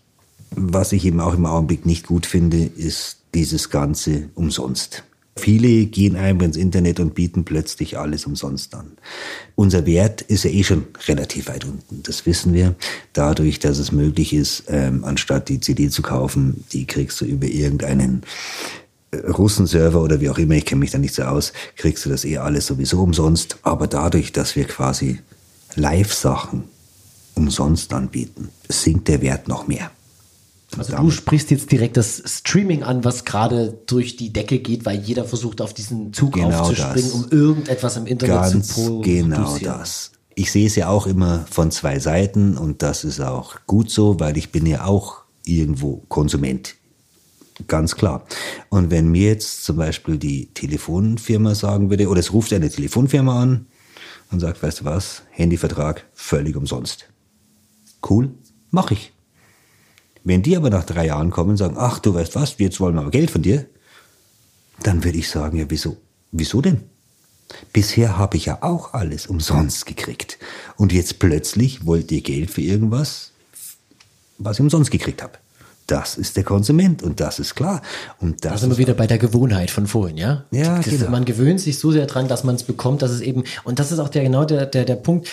was ich eben auch im Augenblick nicht gut finde, ist dieses Ganze umsonst. Viele gehen einfach ins Internet und bieten plötzlich alles umsonst an. Unser Wert ist ja eh schon relativ weit unten, das wissen wir. Dadurch, dass es möglich ist, ähm, anstatt die CD zu kaufen, die kriegst du über irgendeinen äh, Russenserver oder wie auch immer, ich kenne mich da nicht so aus, kriegst du das eh alles sowieso umsonst. Aber dadurch, dass wir quasi Live-Sachen umsonst anbieten, sinkt der Wert noch mehr. Also du sprichst jetzt direkt das Streaming an, was gerade durch die Decke geht, weil jeder versucht auf diesen Zug Genau aufzuspringen, das. um irgendetwas im Internet Ganz zu genau produzieren. das. Ich sehe es ja auch immer von zwei Seiten und das ist auch gut so, weil ich bin ja auch irgendwo Konsument. Ganz klar. Und wenn mir jetzt zum Beispiel die Telefonfirma sagen würde, oder es ruft eine Telefonfirma an und sagt, weißt du was, Handyvertrag völlig umsonst. Cool, mache ich. Wenn die aber nach drei Jahren kommen und sagen, ach du weißt was, jetzt wollen wir aber Geld von dir, dann würde ich sagen, ja wieso? Wieso denn? Bisher habe ich ja auch alles umsonst gekriegt. Und jetzt plötzlich wollt ihr Geld für irgendwas, was ich umsonst gekriegt habe. Das ist der Konsument und das ist klar. Und das da sind wir wieder bei der Gewohnheit von vorhin, ja? Ja, das, genau. Man gewöhnt sich so sehr dran, dass man es bekommt, dass es eben, und das ist auch der, genau der, der, der Punkt.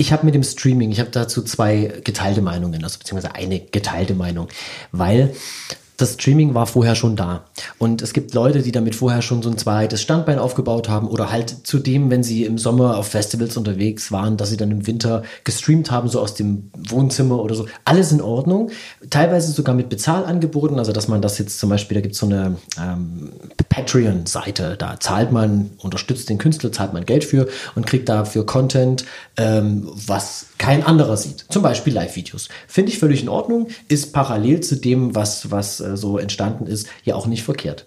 Ich habe mit dem Streaming, ich habe dazu zwei geteilte Meinungen, also beziehungsweise eine geteilte Meinung, weil das Streaming war vorher schon da. Und es gibt Leute, die damit vorher schon so ein zweites Standbein aufgebaut haben oder halt zudem, wenn sie im Sommer auf Festivals unterwegs waren, dass sie dann im Winter gestreamt haben, so aus dem Wohnzimmer oder so. Alles in Ordnung. Teilweise sogar mit Bezahlangeboten, also dass man das jetzt zum Beispiel, da gibt es so eine ähm, Patreon-Seite, da zahlt man, unterstützt den Künstler, zahlt man Geld für und kriegt dafür Content, ähm, was kein anderer sieht. Zum Beispiel Live-Videos. Finde ich völlig in Ordnung, ist parallel zu dem, was, was äh, so entstanden ist, ja auch nicht verkehrt.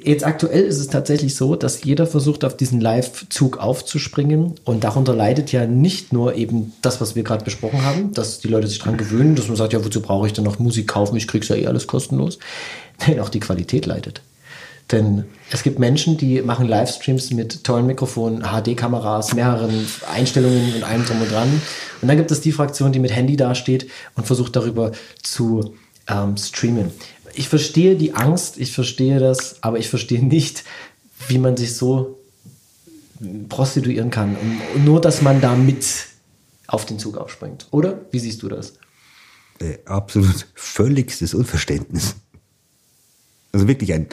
Jetzt aktuell ist es tatsächlich so, dass jeder versucht, auf diesen Live-Zug aufzuspringen. Und darunter leidet ja nicht nur eben das, was wir gerade besprochen haben, dass die Leute sich dran gewöhnen, dass man sagt, ja, wozu brauche ich denn noch Musik kaufen? Ich krieg's ja eh alles kostenlos. Nein, auch die Qualität leidet. Denn es gibt Menschen, die machen Livestreams mit tollen Mikrofonen, HD-Kameras, mehreren Einstellungen und allem drum und dran. Und dann gibt es die Fraktion, die mit Handy dasteht und versucht darüber zu ähm, streamen. Ich verstehe die Angst, ich verstehe das, aber ich verstehe nicht, wie man sich so prostituieren kann. Und nur, dass man da mit auf den Zug aufspringt. Oder? Wie siehst du das? Äh, absolut völligstes Unverständnis. Also wirklich ein,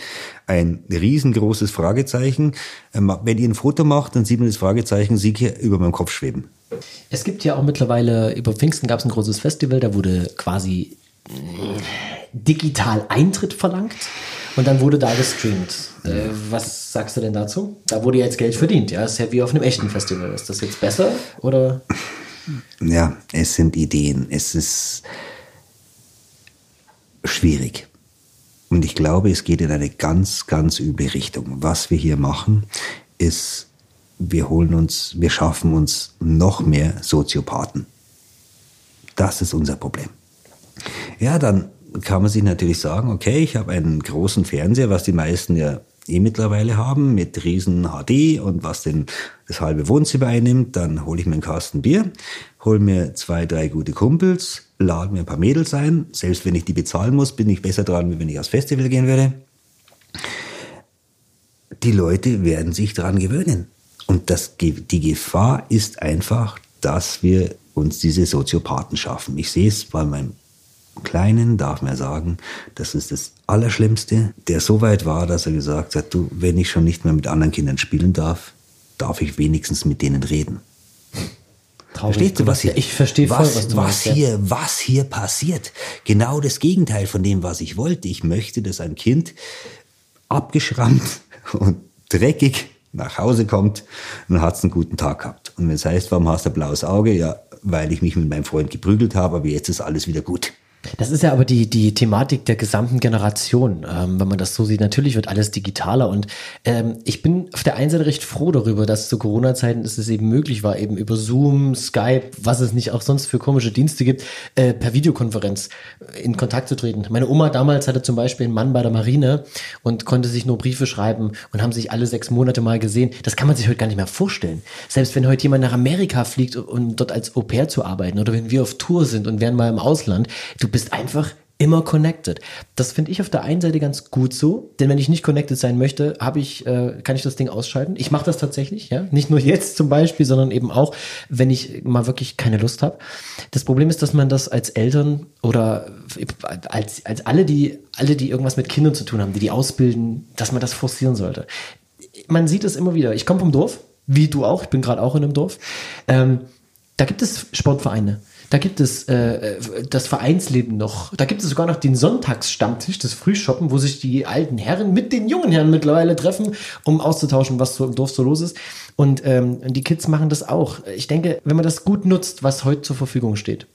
ein riesengroßes Fragezeichen. Ähm, wenn ihr ein Foto macht, dann sieht man das Fragezeichen Sieg hier über meinem Kopf schweben. Es gibt ja auch mittlerweile, über Pfingsten gab es ein großes Festival, da wurde quasi digital Eintritt verlangt und dann wurde da gestreamt. Äh, was sagst du denn dazu? Da wurde jetzt Geld verdient, ja. ist ja wie auf einem echten Festival. Ist das jetzt besser oder? Ja, es sind Ideen. Es ist schwierig. Und ich glaube, es geht in eine ganz, ganz üble Richtung. Was wir hier machen, ist, wir holen uns, wir schaffen uns noch mehr Soziopathen. Das ist unser Problem. Ja, dann kann man sich natürlich sagen, okay, ich habe einen großen Fernseher, was die meisten ja eh mittlerweile haben, mit riesen HD und was denn das halbe Wohnzimmer einnimmt, dann hole ich mir einen Kasten Bier, hole mir zwei, drei gute Kumpels, lade mir ein paar Mädels ein. Selbst wenn ich die bezahlen muss, bin ich besser dran, wie wenn ich aufs Festival gehen würde. Die Leute werden sich daran gewöhnen. Und das, die Gefahr ist einfach, dass wir uns diese Soziopathen schaffen. Ich sehe es bei meinem Kleinen, darf man sagen, das ist das Allerschlimmste, der so weit war, dass er gesagt hat, du, wenn ich schon nicht mehr mit anderen Kindern spielen darf, darf ich wenigstens mit denen reden. Traurig. Verstehst du, was hier, Ich verstehe voll, was, was du was meinst, ja. hier, was hier passiert? Genau das Gegenteil von dem, was ich wollte. Ich möchte, dass ein Kind abgeschrammt und dreckig nach Hause kommt und hat einen guten Tag gehabt. Und wenn es heißt, warum hast du ein blaues Auge? Ja, weil ich mich mit meinem Freund geprügelt habe, aber jetzt ist alles wieder gut. Das ist ja aber die, die Thematik der gesamten Generation, ähm, wenn man das so sieht. Natürlich wird alles digitaler und ähm, ich bin auf der einen Seite recht froh darüber, dass zu Corona-Zeiten es eben möglich war, eben über Zoom, Skype, was es nicht auch sonst für komische Dienste gibt, äh, per Videokonferenz in Kontakt zu treten. Meine Oma damals hatte zum Beispiel einen Mann bei der Marine und konnte sich nur Briefe schreiben und haben sich alle sechs Monate mal gesehen. Das kann man sich heute gar nicht mehr vorstellen. Selbst wenn heute jemand nach Amerika fliegt, um dort als Au pair zu arbeiten oder wenn wir auf Tour sind und wären mal im Ausland, du bist einfach immer connected. Das finde ich auf der einen Seite ganz gut so, denn wenn ich nicht connected sein möchte, habe ich, äh, kann ich das Ding ausschalten. Ich mache das tatsächlich, ja, nicht nur jetzt zum Beispiel, sondern eben auch, wenn ich mal wirklich keine Lust habe. Das Problem ist, dass man das als Eltern oder als als alle die alle die irgendwas mit Kindern zu tun haben, die die ausbilden, dass man das forcieren sollte. Man sieht es immer wieder. Ich komme vom Dorf, wie du auch. Ich bin gerade auch in einem Dorf. Ähm, da gibt es Sportvereine. Da gibt es äh, das Vereinsleben noch. Da gibt es sogar noch den Sonntagsstammtisch, das Frühshoppen, wo sich die alten Herren mit den jungen Herren mittlerweile treffen, um auszutauschen, was so im Dorf so los ist. Und ähm, die Kids machen das auch. Ich denke, wenn man das gut nutzt, was heute zur Verfügung steht,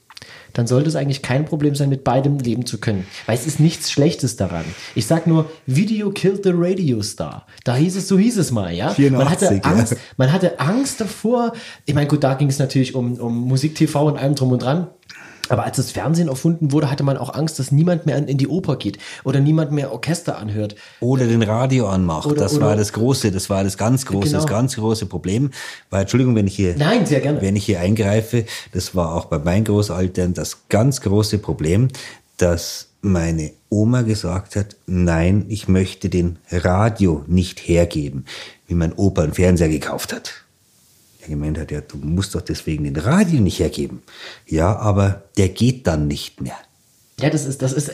dann sollte es eigentlich kein Problem sein, mit beidem leben zu können. Weil es ist nichts Schlechtes daran. Ich sag nur, Video killed the Radio Star. Da hieß es, so hieß es mal, ja. 84, man hatte ja. Angst, man hatte Angst davor. Ich meine, gut, da ging es natürlich um, um Musik, TV und allem drum und dran. Aber als das Fernsehen erfunden wurde, hatte man auch Angst, dass niemand mehr in die Oper geht oder niemand mehr Orchester anhört. Oder den Radio anmacht. Oder- das oder- war das große, das war das ganz große, Genau. das ganz große Problem. Weil, Entschuldigung, wenn ich hier, Nein, sehr gerne. wenn ich hier eingreife, das war auch bei meinen Großeltern das ganz große Problem, dass meine Oma gesagt hat, nein, ich möchte den Radio nicht hergeben, wie mein Opa einen Fernseher gekauft hat. Er gemeint hat, ja, du musst doch deswegen den Radio nicht hergeben. Ja, aber der geht dann nicht mehr. Ja, das ist, das ist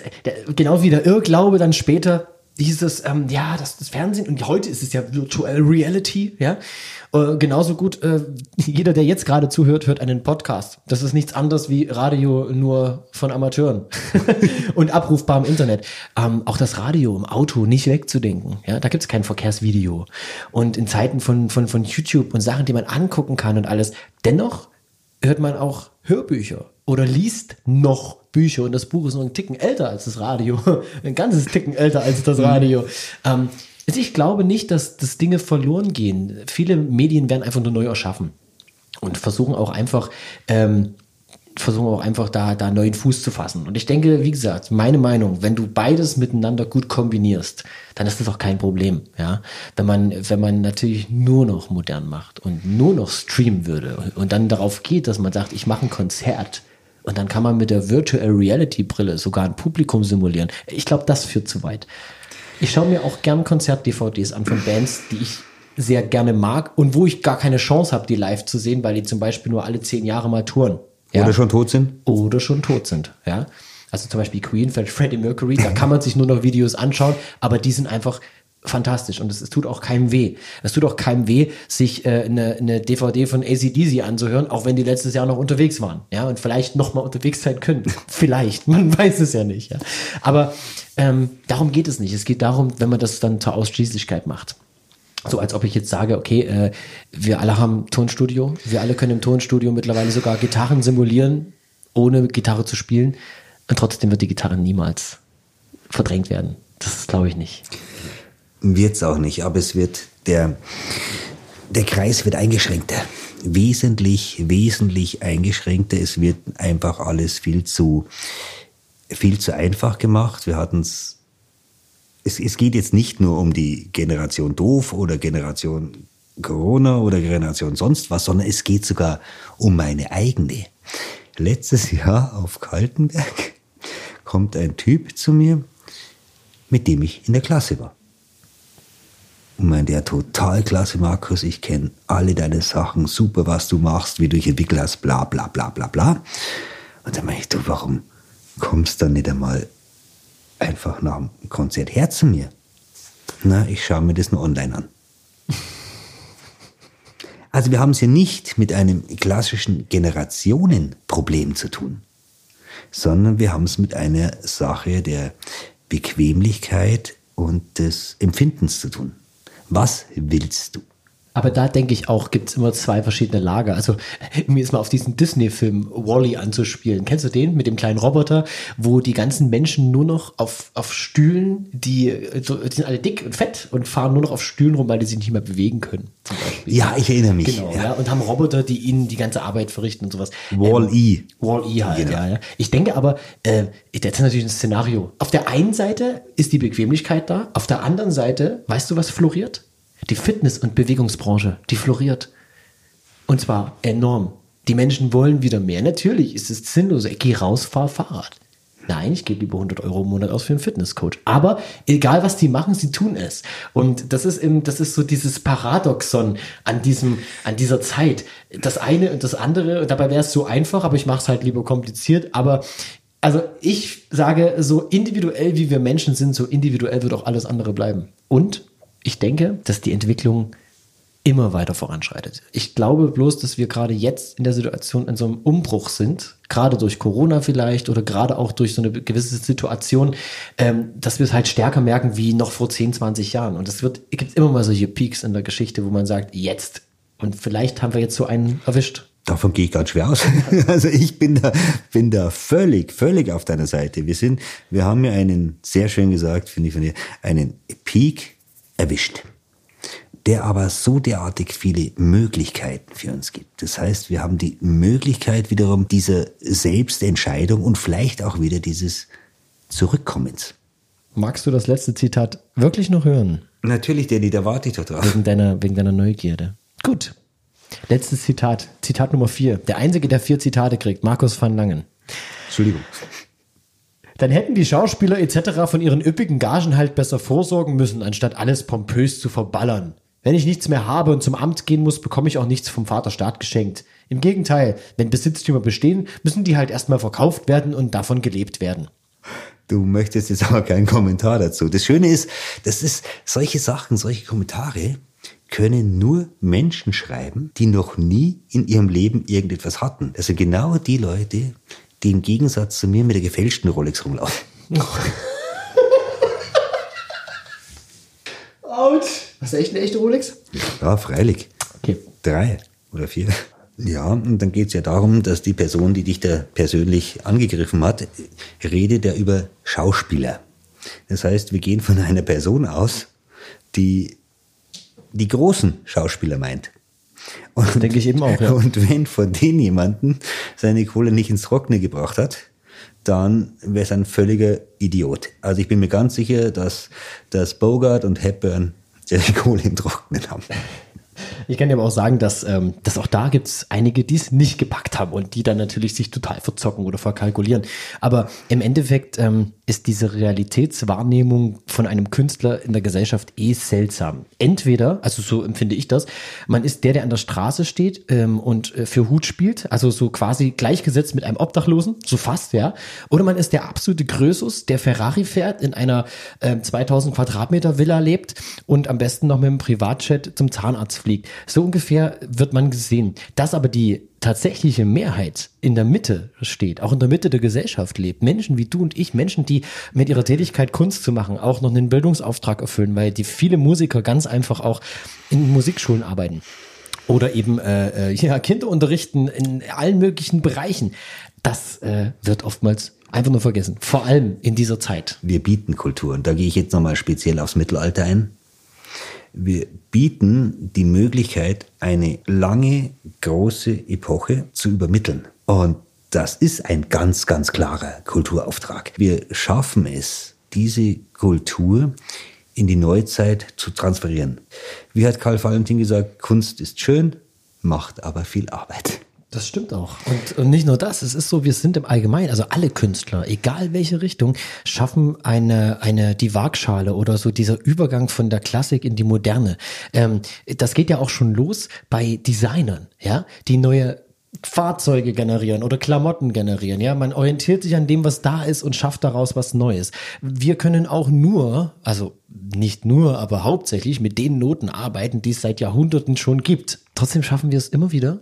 genau wie der Irrglaube dann später dieses, ähm, ja, das, das Fernsehen und heute ist es ja Virtual Reality, ja. Äh, genauso gut, äh, jeder, der jetzt gerade zuhört, hört einen Podcast. Das ist nichts anderes wie Radio nur von Amateuren und abrufbar im Internet. Ähm, auch das Radio im Auto nicht wegzudenken, ja. Da gibt es kein Verkehrsvideo. Und in Zeiten von, von, von YouTube und Sachen, die man angucken kann und alles, dennoch hört man auch Hörbücher oder liest noch Bücher und das Buch ist noch ein Ticken älter als das Radio, ein ganzes Ticken älter als das Radio. Ähm, also ich glaube nicht, dass, dass Dinge verloren gehen. Viele Medien werden einfach nur neu erschaffen und versuchen auch einfach ähm, versuchen auch einfach da, da neuen Fuß zu fassen. Und ich denke, wie gesagt, meine Meinung, wenn du beides miteinander gut kombinierst, dann ist das auch kein Problem. Ja? Wenn man, wenn man natürlich nur noch modern macht und nur noch streamen würde und dann darauf geht, dass man sagt, ich mache ein Konzert und dann kann man mit der Virtual Reality Brille sogar ein Publikum simulieren. Ich glaube, das führt zu weit. Ich schaue mir auch gern Konzert-DVDs an von Bands, die ich sehr gerne mag und wo ich gar keine Chance habe, die live zu sehen, weil die zum Beispiel nur alle zehn Jahre mal touren. Ja? Oder schon tot sind? oder schon tot sind. Ja? Also zum Beispiel Queen, Freddie Mercury, da kann man sich nur noch Videos anschauen, aber die sind einfach fantastisch und es, es tut auch keinem weh. Es tut auch keinem weh, sich äh, eine, eine DVD von ACDC anzuhören, auch wenn die letztes Jahr noch unterwegs waren. Ja, und vielleicht noch mal unterwegs sein können. vielleicht, man weiß es ja nicht. Ja? Aber ähm, darum geht es nicht. Es geht darum, wenn man das dann zur Ausschließlichkeit macht. So als ob ich jetzt sage, okay, äh, wir alle haben Tonstudio, wir alle können im Tonstudio mittlerweile sogar Gitarren simulieren, ohne Gitarre zu spielen. Und trotzdem wird die Gitarre niemals verdrängt werden. Das glaube ich nicht. Wird's auch nicht, aber es wird der, der Kreis wird eingeschränkter. Wesentlich, wesentlich eingeschränkter. Es wird einfach alles viel zu, viel zu einfach gemacht. Wir hatten's es, es geht jetzt nicht nur um die Generation doof oder Generation Corona oder Generation sonst was, sondern es geht sogar um meine eigene. Letztes Jahr auf Kaltenberg kommt ein Typ zu mir, mit dem ich in der Klasse war. Und meinte, ja, total klasse, Markus, ich kenne alle deine Sachen, super, was du machst, wie du dich entwickelt hast, bla bla bla bla bla. Und dann meinte ich, du, warum kommst du dann nicht einmal einfach nach dem Konzert her zu mir? Na, ich schaue mir das nur online an. Also wir haben es hier nicht mit einem klassischen Generationenproblem zu tun, sondern wir haben es mit einer Sache der Bequemlichkeit und des Empfindens zu tun. Was willst du? Aber da denke ich auch, gibt es immer zwei verschiedene Lager. Also mir ist mal auf diesen Disney-Film Wally anzuspielen. Kennst du den mit dem kleinen Roboter, wo die ganzen Menschen nur noch auf, auf Stühlen, die, so, die sind alle dick und fett und fahren nur noch auf Stühlen rum, weil die sich nicht mehr bewegen können. Ja, ich erinnere mich. Genau, ja. ja. und haben Roboter, die ihnen die ganze Arbeit verrichten und sowas. Wall-E. Wall-E halt, Genau. ja, ja. Ich denke aber, äh, das ist natürlich ein Szenario. Auf der einen Seite ist die Bequemlichkeit da, auf der anderen Seite, weißt du, was floriert? Die Fitness- und Bewegungsbranche, die floriert. Und zwar enorm. Die Menschen wollen wieder mehr. Natürlich ist es sinnlos. Ich gehe raus, fahr Fahrrad. Nein, ich gebe lieber 100 Euro im Monat aus für einen Fitnesscoach. Aber egal, was die machen, sie tun es. Und das ist eben, das ist so dieses Paradoxon an diesem, an dieser Zeit. Das eine und das andere. Dabei wäre es so einfach, aber ich mache es halt lieber kompliziert. Aber also ich sage, so individuell wie wir Menschen sind, so individuell wird auch alles andere bleiben. Und ich denke, dass die Entwicklung immer weiter voranschreitet. Ich glaube bloß, dass wir gerade jetzt in der Situation in so einem Umbruch sind, gerade durch Corona vielleicht oder gerade auch durch so eine gewisse Situation, ähm, dass wir es halt stärker merken wie noch vor 10, 20 Jahren. Und es gibt immer mal solche Peaks in der Geschichte, wo man sagt, jetzt. Und vielleicht haben wir jetzt so einen erwischt. Davon gehe ich ganz schwer aus. Also ich bin da, bin da völlig, völlig auf deiner Seite. Wir sind, wir haben ja einen, sehr schön gesagt, finde ich von dir, einen Peak erwischt. der aber so derartig viele Möglichkeiten für uns gibt. Das heißt, wir haben die Möglichkeit wiederum dieser Selbstentscheidung und vielleicht auch wieder dieses Zurückkommens. Magst du das letzte Zitat wirklich noch hören? Natürlich, Danny, da warte ich doch drauf. Wegen deiner, wegen deiner Neugierde. Gut. Letztes Zitat. Zitat Nummer vier. Der einzige, der vier Zitate kriegt. Markus van Langen. Entschuldigung. Dann hätten die Schauspieler etc. von ihren üppigen Gagen halt besser vorsorgen müssen, anstatt alles pompös zu verballern. Wenn ich nichts mehr habe und zum Amt gehen muss, bekomme ich auch nichts vom Vaterstaat geschenkt. Im Gegenteil, wenn Besitztümer bestehen, müssen die halt erstmal verkauft werden und davon gelebt werden. Du möchtest jetzt aber keinen Kommentar dazu. Das Schöne ist, das ist solche Sachen, solche Kommentare können nur Menschen schreiben, die noch nie in ihrem Leben irgendetwas hatten. Sind genau die Leute, die im Gegensatz zu mir mit der gefälschten Rolex rumlaufen. Autsch. Hast du echt eine echte Rolex? Ja, freilich. Okay. Drei oder vier. Ja, und dann geht es ja darum, dass die Person, die dich da persönlich angegriffen hat, redet ja über Schauspieler. Das heißt, wir gehen von einer Person aus, die die großen Schauspieler meint. Und, denke ich eben auch, ja. Und wenn von den jemanden seine Kohle nicht ins Trockene gebracht hat, dann wäre es ein völliger Idiot. Also ich bin mir ganz sicher, dass, dass Bogart und Hepburn die Kohle im Trockenen haben. Ich kann dir aber auch sagen, dass, ähm, dass auch da gibt es einige, die es nicht gepackt haben und die dann natürlich sich total verzocken oder verkalkulieren. Aber im Endeffekt ähm, ist diese Realitätswahrnehmung von einem Künstler in der Gesellschaft eh seltsam. Entweder, also so empfinde ich das, man ist der, der an der Straße steht ähm, und äh, für Hut spielt, also so quasi gleichgesetzt mit einem Obdachlosen, so fast, ja. Oder man ist der absolute Größus, der Ferrari fährt, in einer äh, 2000 Quadratmeter Villa lebt und am besten noch mit einem Privatchat zum Zahnarzt fliegt. So ungefähr wird man gesehen. Dass aber die tatsächliche Mehrheit in der Mitte steht, auch in der Mitte der Gesellschaft lebt, Menschen wie du und ich, Menschen, die mit ihrer Tätigkeit Kunst zu machen, auch noch einen Bildungsauftrag erfüllen, weil die viele Musiker ganz einfach auch in Musikschulen arbeiten oder eben äh, äh ja, Kinder unterrichten in allen möglichen Bereichen. Das äh, wird oftmals einfach nur vergessen, vor allem in dieser Zeit. Wir bieten Kultur und da gehe ich jetzt nochmal speziell aufs Mittelalter ein. Wir bieten die Möglichkeit, eine lange, große Epoche zu übermitteln. Und das ist ein ganz, ganz klarer Kulturauftrag. Wir schaffen es, diese Kultur in die Neuzeit zu transferieren. Wie hat Karl Valentin gesagt, Kunst ist schön, macht aber viel Arbeit. Das stimmt auch. Und, und, nicht nur das, es ist so, wir sind im Allgemeinen, also alle Künstler, egal welche Richtung, schaffen eine, eine, die Waagschale oder so dieser Übergang von der Klassik in die Moderne. Ähm, das geht ja auch schon los bei Designern, ja, die neue Fahrzeuge generieren oder Klamotten generieren. Ja, man orientiert sich an dem, was da ist und schafft daraus was Neues. Wir können auch nur, also nicht nur, aber hauptsächlich mit den Noten arbeiten, die es seit Jahrhunderten schon gibt. Trotzdem schaffen wir es immer wieder,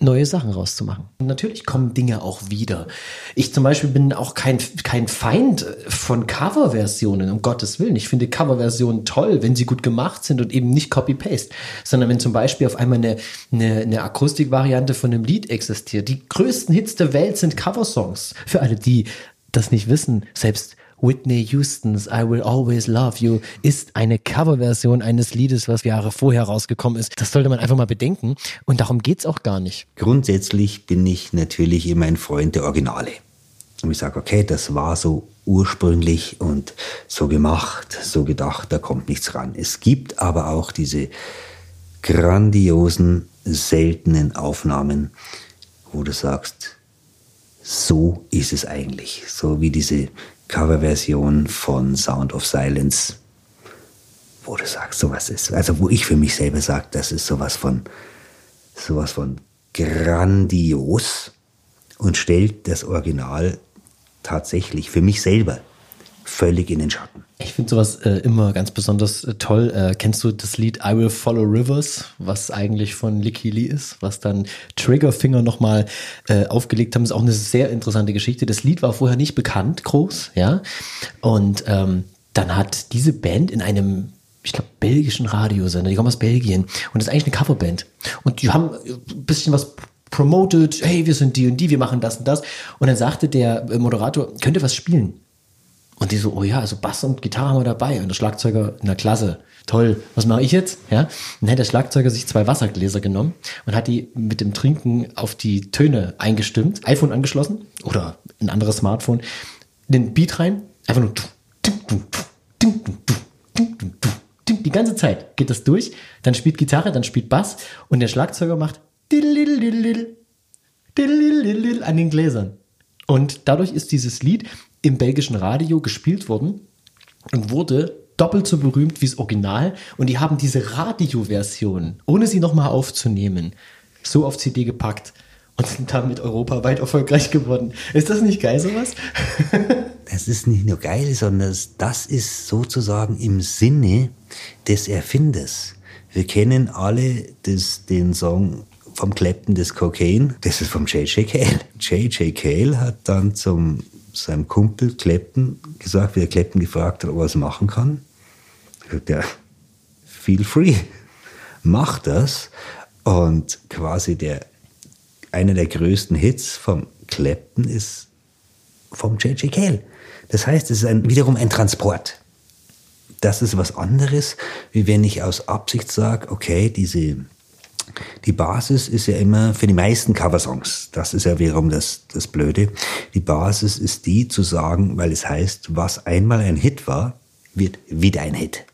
neue Sachen rauszumachen. Natürlich kommen Dinge auch wieder. Ich zum Beispiel bin auch kein, kein Feind von Coverversionen, um Gottes Willen. Ich finde Coverversionen toll, wenn sie gut gemacht sind und eben nicht Copy-Paste, sondern wenn zum Beispiel auf einmal eine, eine, eine Akustikvariante von einem Lied existiert. Die größten Hits der Welt sind Coversongs. Für alle, die das nicht wissen, selbst Whitney Houstons I Will Always Love You ist eine Coverversion eines Liedes, was Jahre vorher rausgekommen ist. Das sollte man einfach mal bedenken. Und darum geht's auch gar nicht. Grundsätzlich bin ich natürlich immer ein Freund der Originale. Und ich sage, okay, das war so ursprünglich und so gemacht, so gedacht, da kommt nichts ran. Es gibt aber auch diese grandiosen, seltenen Aufnahmen, wo du sagst, so ist es eigentlich. So wie diese Coverversion von Sound of Silence, wo du sagst, sowas ist, also wo ich für mich selber sage, das ist sowas von, sowas von grandios und stellt das Original tatsächlich für mich selber völlig in den Schatten. Ich finde sowas äh, immer ganz besonders äh, toll. Äh, kennst du das Lied I Will Follow Rivers, was eigentlich von Licky Lee ist, was dann Triggerfinger nochmal äh, aufgelegt haben? Ist auch eine sehr interessante Geschichte. Das Lied war vorher nicht bekannt, groß, ja. Und ähm, dann hat diese Band in einem ich glaube, belgischen Radiosender, die kommen aus Belgien und das ist eigentlich eine Coverband. Und die haben ein bisschen was promoted, hey, wir sind die und die, wir machen das und das. Und dann sagte der Moderator, könnt ihr was spielen? Und die so, oh ja, also Bass und Gitarre haben wir dabei. Und der Schlagzeuger der Klasse, toll, was mache ich jetzt? Ja, dann hat der Schlagzeuger sich zwei Wassergläser genommen und hat die mit dem Trinken auf die Töne eingestimmt, iPhone angeschlossen oder ein anderes Smartphone, den Beat rein, einfach nur die ganze Zeit geht das durch, dann spielt Gitarre, dann spielt Bass und der Schlagzeuger macht an den Gläsern. Und dadurch ist dieses Lied im belgischen Radio gespielt worden und wurde doppelt so berühmt wie das Original. Und die haben diese Radioversion, ohne sie nochmal aufzunehmen, so auf CD gepackt und sind damit europaweit erfolgreich geworden. Ist das nicht geil, sowas? das ist nicht nur geil, sondern das ist sozusagen im Sinne des Erfinders. Wir kennen alle das, den Song vom Clapton des Cocaine. Das ist vom J.J. Cale. J.J. Cale hat dann zum seinem Kumpel Clapton gesagt, wie der Clapton gefragt hat, ob er es machen kann. Er sagt, ja, feel free, mach das. Und quasi der, einer der größten Hits vom Clapton ist vom J.J. Cale. Das heißt, es ist ein, wiederum ein Transport. Das ist was anderes, wie wenn ich aus Absicht sage, okay, diese die Basis ist ja immer für die meisten Coversongs, das ist ja wiederum das, das Blöde, die Basis ist die zu sagen, weil es heißt, was einmal ein Hit war, wird wieder ein Hit.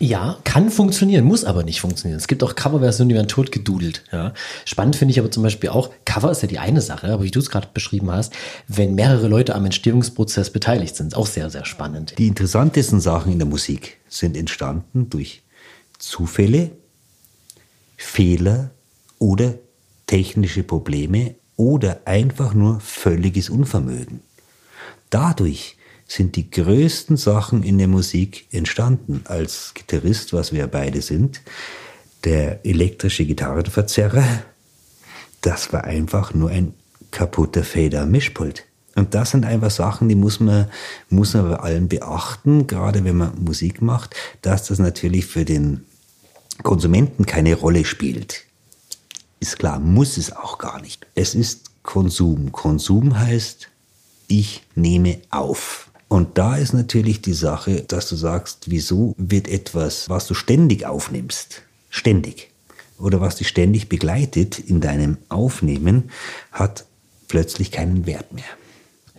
Ja, kann funktionieren, muss aber nicht funktionieren. Es gibt auch Coverversionen, die werden totgedudelt. Ja. Spannend finde ich aber zum Beispiel auch, Cover ist ja die eine Sache, aber wie du es gerade beschrieben hast, wenn mehrere Leute am Entstehungsprozess beteiligt sind, auch sehr, sehr spannend. Die interessantesten Sachen in der Musik sind entstanden durch Zufälle, Fehler oder technische Probleme oder einfach nur völliges Unvermögen. Dadurch sind die größten Sachen in der Musik entstanden. Als Gitarrist, was wir beide sind, der elektrische Gitarrenverzerrer, das war einfach nur ein kaputter Fader-Mischpult. Und das sind einfach Sachen, die muss man, muss man bei allen beachten, gerade wenn man Musik macht, dass das natürlich für den Konsumenten keine Rolle spielt. Ist klar, muss es auch gar nicht. Es ist Konsum. Konsum heißt, ich nehme auf. Und da ist natürlich die Sache, dass du sagst, wieso wird etwas, was du ständig aufnimmst, ständig, oder was dich ständig begleitet in deinem Aufnehmen, hat plötzlich keinen Wert mehr.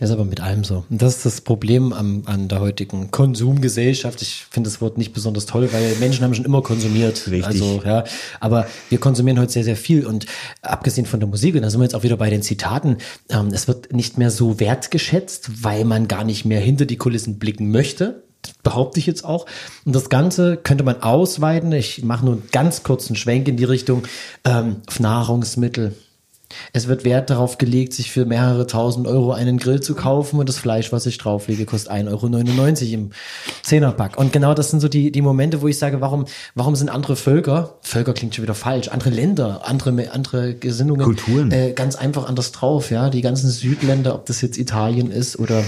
Das ist aber mit allem so. Und das ist das Problem am, an der heutigen Konsumgesellschaft. Ich finde das Wort nicht besonders toll, weil Menschen haben schon immer konsumiert. Richtig. Also, ja. Aber wir konsumieren heute sehr, sehr viel. Und abgesehen von der Musik, und da sind wir jetzt auch wieder bei den Zitaten, ähm, es wird nicht mehr so wertgeschätzt, weil man gar nicht mehr hinter die Kulissen blicken möchte behaupte ich jetzt auch. Und das Ganze könnte man ausweiten. Ich mache nur einen ganz kurzen Schwenk in die Richtung ähm, auf Nahrungsmittel. Es wird Wert darauf gelegt, sich für mehrere tausend Euro einen Grill zu kaufen und das Fleisch, was ich drauflege, kostet 1,99 Euro im Zehnerpack. Und genau das sind so die, die Momente, wo ich sage, warum, warum sind andere Völker, Völker klingt schon wieder falsch, andere Länder, andere, andere Gesinnungen, Kulturen. Äh, ganz einfach anders drauf, ja. Die ganzen Südländer, ob das jetzt Italien ist oder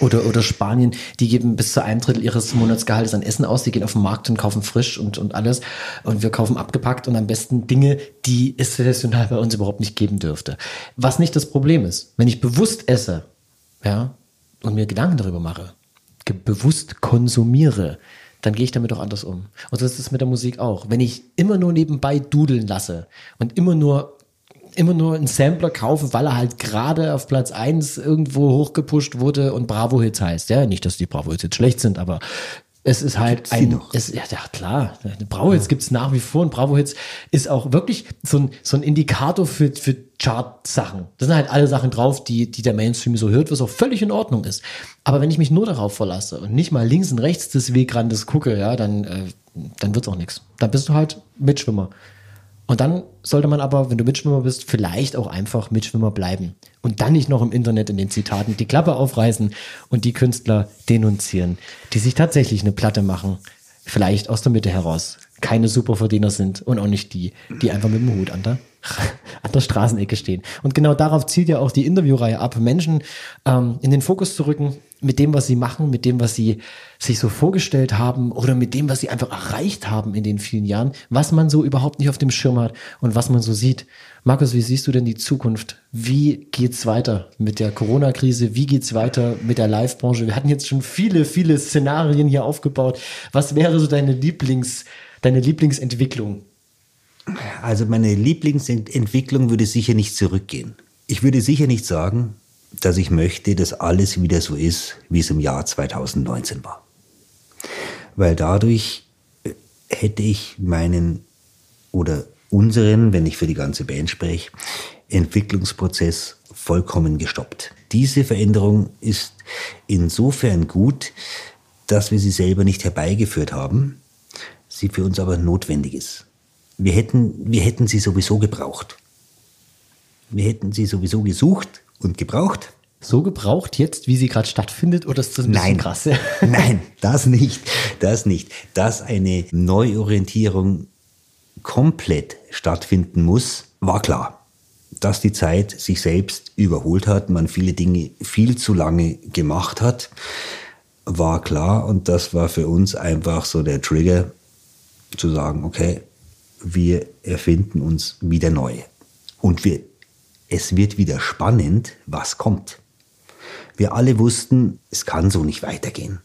oder, oder Spanien, die geben bis zu einem Drittel ihres Monatsgehaltes an Essen aus. Die gehen auf den Markt und kaufen frisch und, und alles. Und wir kaufen abgepackt und am besten Dinge, die es saisonal bei uns überhaupt nicht geben dürfte. Was nicht das Problem ist. Wenn ich bewusst esse, ja, und mir Gedanken darüber mache, bewusst konsumiere, dann gehe ich damit auch anders um. Und so ist es mit der Musik auch. Wenn ich immer nur nebenbei dudeln lasse und immer nur immer nur einen Sampler kaufe, weil er halt gerade auf Platz eins irgendwo hochgepusht wurde und Bravo-Hits heißt. Ja, nicht, dass die Bravo-Hits jetzt schlecht sind, aber es ist halt ein, noch? es, ja, ja klar, Bravo-Hits gibt's nach wie vor und Bravo-Hits ist auch wirklich so ein, so ein Indikator für, für Chart-Sachen. Da sind halt alle Sachen drauf, die, die der Mainstream so hört, was auch völlig in Ordnung ist. Aber wenn ich mich nur darauf verlasse und nicht mal links und rechts des Wegrandes gucke, ja, dann, äh, dann wird's auch nichts. Dann bist du halt Mitschwimmer. Und dann sollte man aber, wenn du Mitschwimmer bist, vielleicht auch einfach Mitschwimmer bleiben. Und dann nicht noch im Internet in den Zitaten die Klappe aufreißen und die Künstler denunzieren, die sich tatsächlich eine Platte machen. Vielleicht aus der Mitte heraus. Keine Superverdiener sind und auch nicht die, die einfach mit dem Hut an der, an der Straßenecke stehen. Und genau darauf zielt ja auch die Interviewreihe ab, Menschen ähm, in den Fokus zu rücken mit dem, was sie machen, mit dem, was sie sich so vorgestellt haben oder mit dem, was sie einfach erreicht haben in den vielen Jahren, was man so überhaupt nicht auf dem Schirm hat und was man so sieht. Markus, wie siehst du denn die Zukunft? Wie geht's weiter mit der Corona-Krise? Wie geht's weiter mit der Live-Branche? Wir hatten jetzt schon viele, viele Szenarien hier aufgebaut. Was wäre so deine Lieblings- deine Lieblingsentwicklung? Also meine Lieblingsentwicklung würde sicher nicht zurückgehen. Ich würde sicher nicht sagen, dass ich möchte, dass alles wieder so ist, wie es im Jahr 2019 war. Weil dadurch äh, hätte ich meinen oder unseren, wenn ich für die ganze Band spreche, Entwicklungsprozess vollkommen gestoppt. Diese Veränderung ist insofern gut, dass wir sie selber nicht herbeigeführt haben, sie für uns aber notwendig ist. Wir hätten, wir hätten sie sowieso gebraucht. Wir hätten sie sowieso gesucht und gebraucht. So gebraucht jetzt, wie sie gerade stattfindet, oder ist das ein bisschen Nein. krass? Nein, das nicht. Das nicht. Dass eine Neuorientierung komplett stattfinden muss, war klar. Dass die Zeit sich selbst überholt hat, man viele Dinge viel zu lange gemacht hat, war klar. Und das war für uns einfach so der Trigger, zu sagen, okay, wir erfinden uns wieder neu. Und wir, es wird wieder spannend, was kommt. Wir alle wussten, es kann so nicht weitergehen.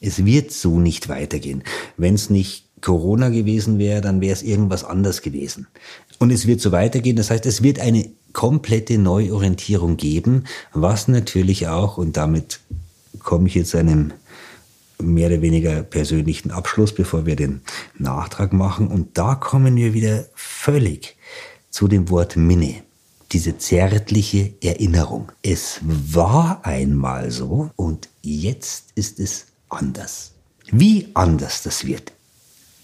Es wird so nicht weitergehen. Wenn es nicht Corona gewesen wäre, dann wäre es irgendwas anders gewesen. Und es wird so weitergehen. Das heißt, es wird eine komplette Neuorientierung geben, was natürlich auch, und damit komme ich jetzt einem mehr oder weniger persönlichen Abschluss, bevor wir den Nachtrag machen. Und da kommen wir wieder völlig zu dem Wort Minne. Diese zärtliche Erinnerung. Es war einmal so und jetzt ist es anders. Wie anders das wird,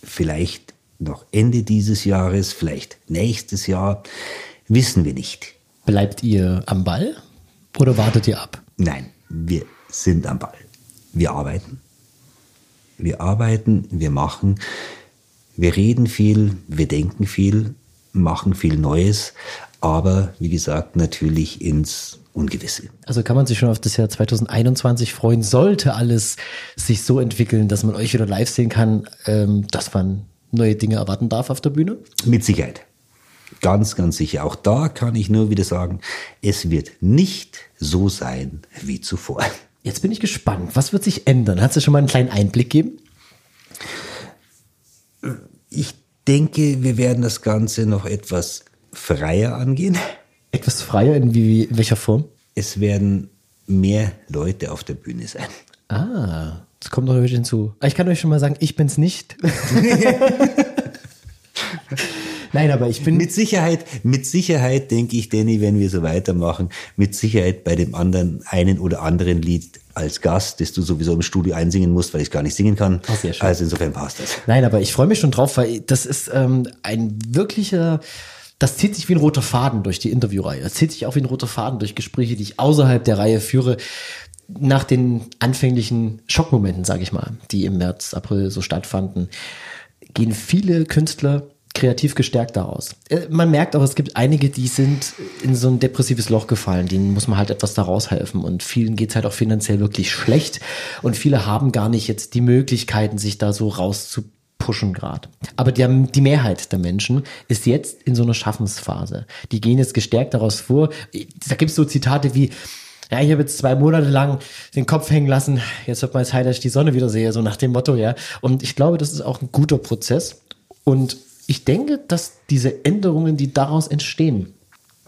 vielleicht noch Ende dieses Jahres, vielleicht nächstes Jahr, wissen wir nicht. Bleibt ihr am Ball oder wartet ihr ab? Nein, wir sind am Ball. Wir arbeiten. Wir arbeiten, wir machen, wir reden viel, wir denken viel, machen viel Neues, aber wie gesagt, natürlich ins Ungewisse. Also kann man sich schon auf das Jahr 2021 freuen, sollte alles sich so entwickeln, dass man euch wieder live sehen kann, ähm, dass man neue Dinge erwarten darf auf der Bühne? Mit Sicherheit. Ganz, ganz sicher. Auch da kann ich nur wieder sagen, es wird nicht so sein wie zuvor. Jetzt bin ich gespannt. Was wird sich ändern? Hast du schon mal einen kleinen Einblick gegeben? Ich denke, wir werden das Ganze noch etwas freier angehen. Etwas freier in, wie, in welcher Form? Es werden mehr Leute auf der Bühne sein. Ah, das kommt noch ein bisschen hinzu. Ich kann euch schon mal sagen, ich bin's nicht. Nein, aber ich bin Mit Sicherheit, mit Sicherheit denke ich, Danny, wenn wir so weitermachen, mit Sicherheit bei dem anderen einen oder anderen Lied als Gast, das du sowieso im Studio einsingen musst, weil ich gar nicht singen kann. Ach, sehr schön. Also insofern passt das. Nein, aber ich freue mich schon drauf, weil das ist ähm, ein wirklicher, das zieht sich wie ein roter Faden durch die Interviewreihe. Das zieht sich auch wie ein roter Faden durch Gespräche, die ich außerhalb der Reihe führe. Nach den anfänglichen Schockmomenten, sage ich mal, die im März, April so stattfanden, gehen viele Künstler kreativ gestärkt daraus. Äh, Man merkt auch, es gibt einige, die sind in so ein depressives Loch gefallen. Denen muss man halt etwas daraus helfen. Und vielen geht's halt auch finanziell wirklich schlecht. Und viele haben gar nicht jetzt die Möglichkeiten, sich da so rauszupushen gerade. Aber die, die Mehrheit der Menschen ist jetzt in so einer Schaffensphase. Die gehen jetzt gestärkt daraus vor. Da gibt's so Zitate wie, ja, ich habe jetzt zwei Monate lang den Kopf hängen lassen. Jetzt wird mal Zeit, dass ich die Sonne wieder sehe, so nach dem Motto, ja. Und ich glaube, das ist auch ein guter Prozess. Und ich denke, dass diese Änderungen, die daraus entstehen,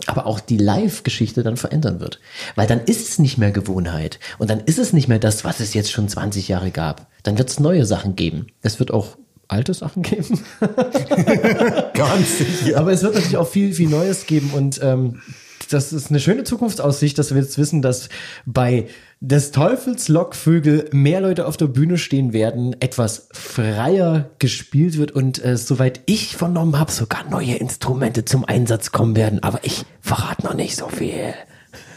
aber auch die Live-Geschichte dann verändern wird. Weil dann ist es nicht mehr Gewohnheit. Und dann ist es nicht mehr das, was es jetzt schon 20 Jahre gab. Dann wird es neue Sachen geben. Es wird auch alte Sachen geben. Ganz sicher. Aber es wird natürlich auch viel, viel Neues geben und ähm, das ist eine schöne Zukunftsaussicht, dass wir jetzt wissen, dass bei des Teufels Lockvögel mehr Leute auf der Bühne stehen werden, etwas freier gespielt wird und äh, soweit ich vernommen habe, sogar neue Instrumente zum Einsatz kommen werden. Aber ich verrate noch nicht so viel.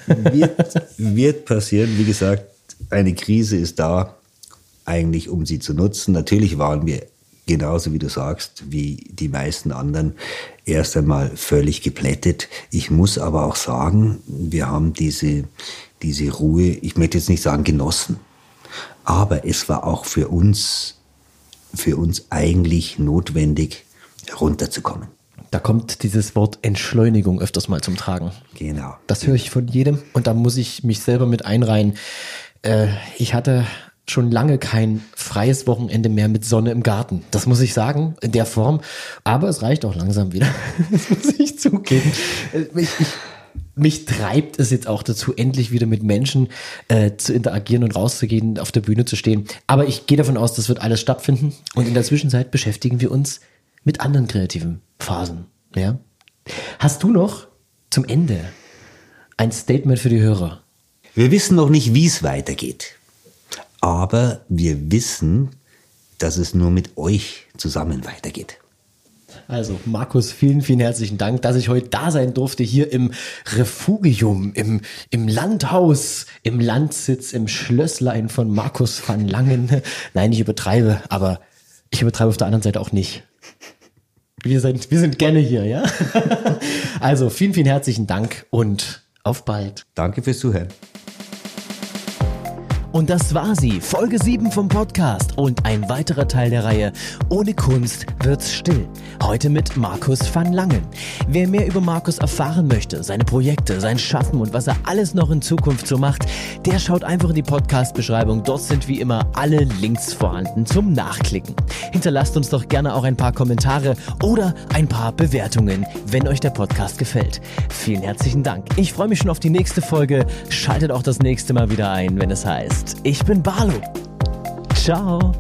wird, wird passieren. Wie gesagt, eine Krise ist da, eigentlich um sie zu nutzen. Natürlich waren wir genauso wie du sagst, wie die meisten anderen, erst einmal völlig geplättet. Ich muss aber auch sagen, wir haben diese, diese Ruhe, ich möchte jetzt nicht sagen genossen, aber es war auch für uns, für uns eigentlich notwendig, runterzukommen. Da kommt dieses Wort Entschleunigung öfters mal zum Tragen. Genau. Das höre ich von jedem und da muss ich mich selber mit einreihen. Äh, ich hatte schon lange kein freies Wochenende mehr mit Sonne im Garten. Das muss ich sagen, in der Form. Aber es reicht auch langsam wieder. Das muss ich zugeben. Äh, ich, ich, mich treibt es jetzt auch dazu, endlich wieder mit Menschen äh, zu interagieren und rauszugehen, auf der Bühne zu stehen. Aber ich gehe davon aus, das wird alles stattfinden. Und in der Zwischenzeit beschäftigen wir uns mit anderen kreativen Phasen. Ja? Hast du noch zum Ende ein Statement für die Hörer? Wir wissen noch nicht, wie es weitergeht. Aber wir wissen, dass es nur mit euch zusammen weitergeht. Also, Markus, vielen, vielen herzlichen Dank, dass ich heute da sein durfte, hier im Refugium, im, im Landhaus, im Landsitz, im Schlösslein von Markus van Langen. Nein, ich übertreibe, aber ich übertreibe auf der anderen Seite auch nicht. Wir sind, wir sind gerne hier, ja? Also, vielen, vielen herzlichen Dank und auf bald. Danke fürs Zuhören. Und das war sie, Folge 7 vom Podcast und ein weiterer Teil der Reihe Ohne Kunst wird's still. Heute mit Markus van Langen. Wer mehr über Markus erfahren möchte, seine Projekte, sein Schaffen und was er alles noch in Zukunft so macht, der schaut einfach in die Podcast-Beschreibung. Dort sind wie immer alle Links vorhanden zum Nachklicken. Hinterlasst uns doch gerne auch ein paar Kommentare oder ein paar Bewertungen, wenn euch der Podcast gefällt. Vielen herzlichen Dank. Ich freue mich schon auf die nächste Folge. Schaltet auch das nächste Mal wieder ein, wenn es heißt, ich bin Barlo. Ciao.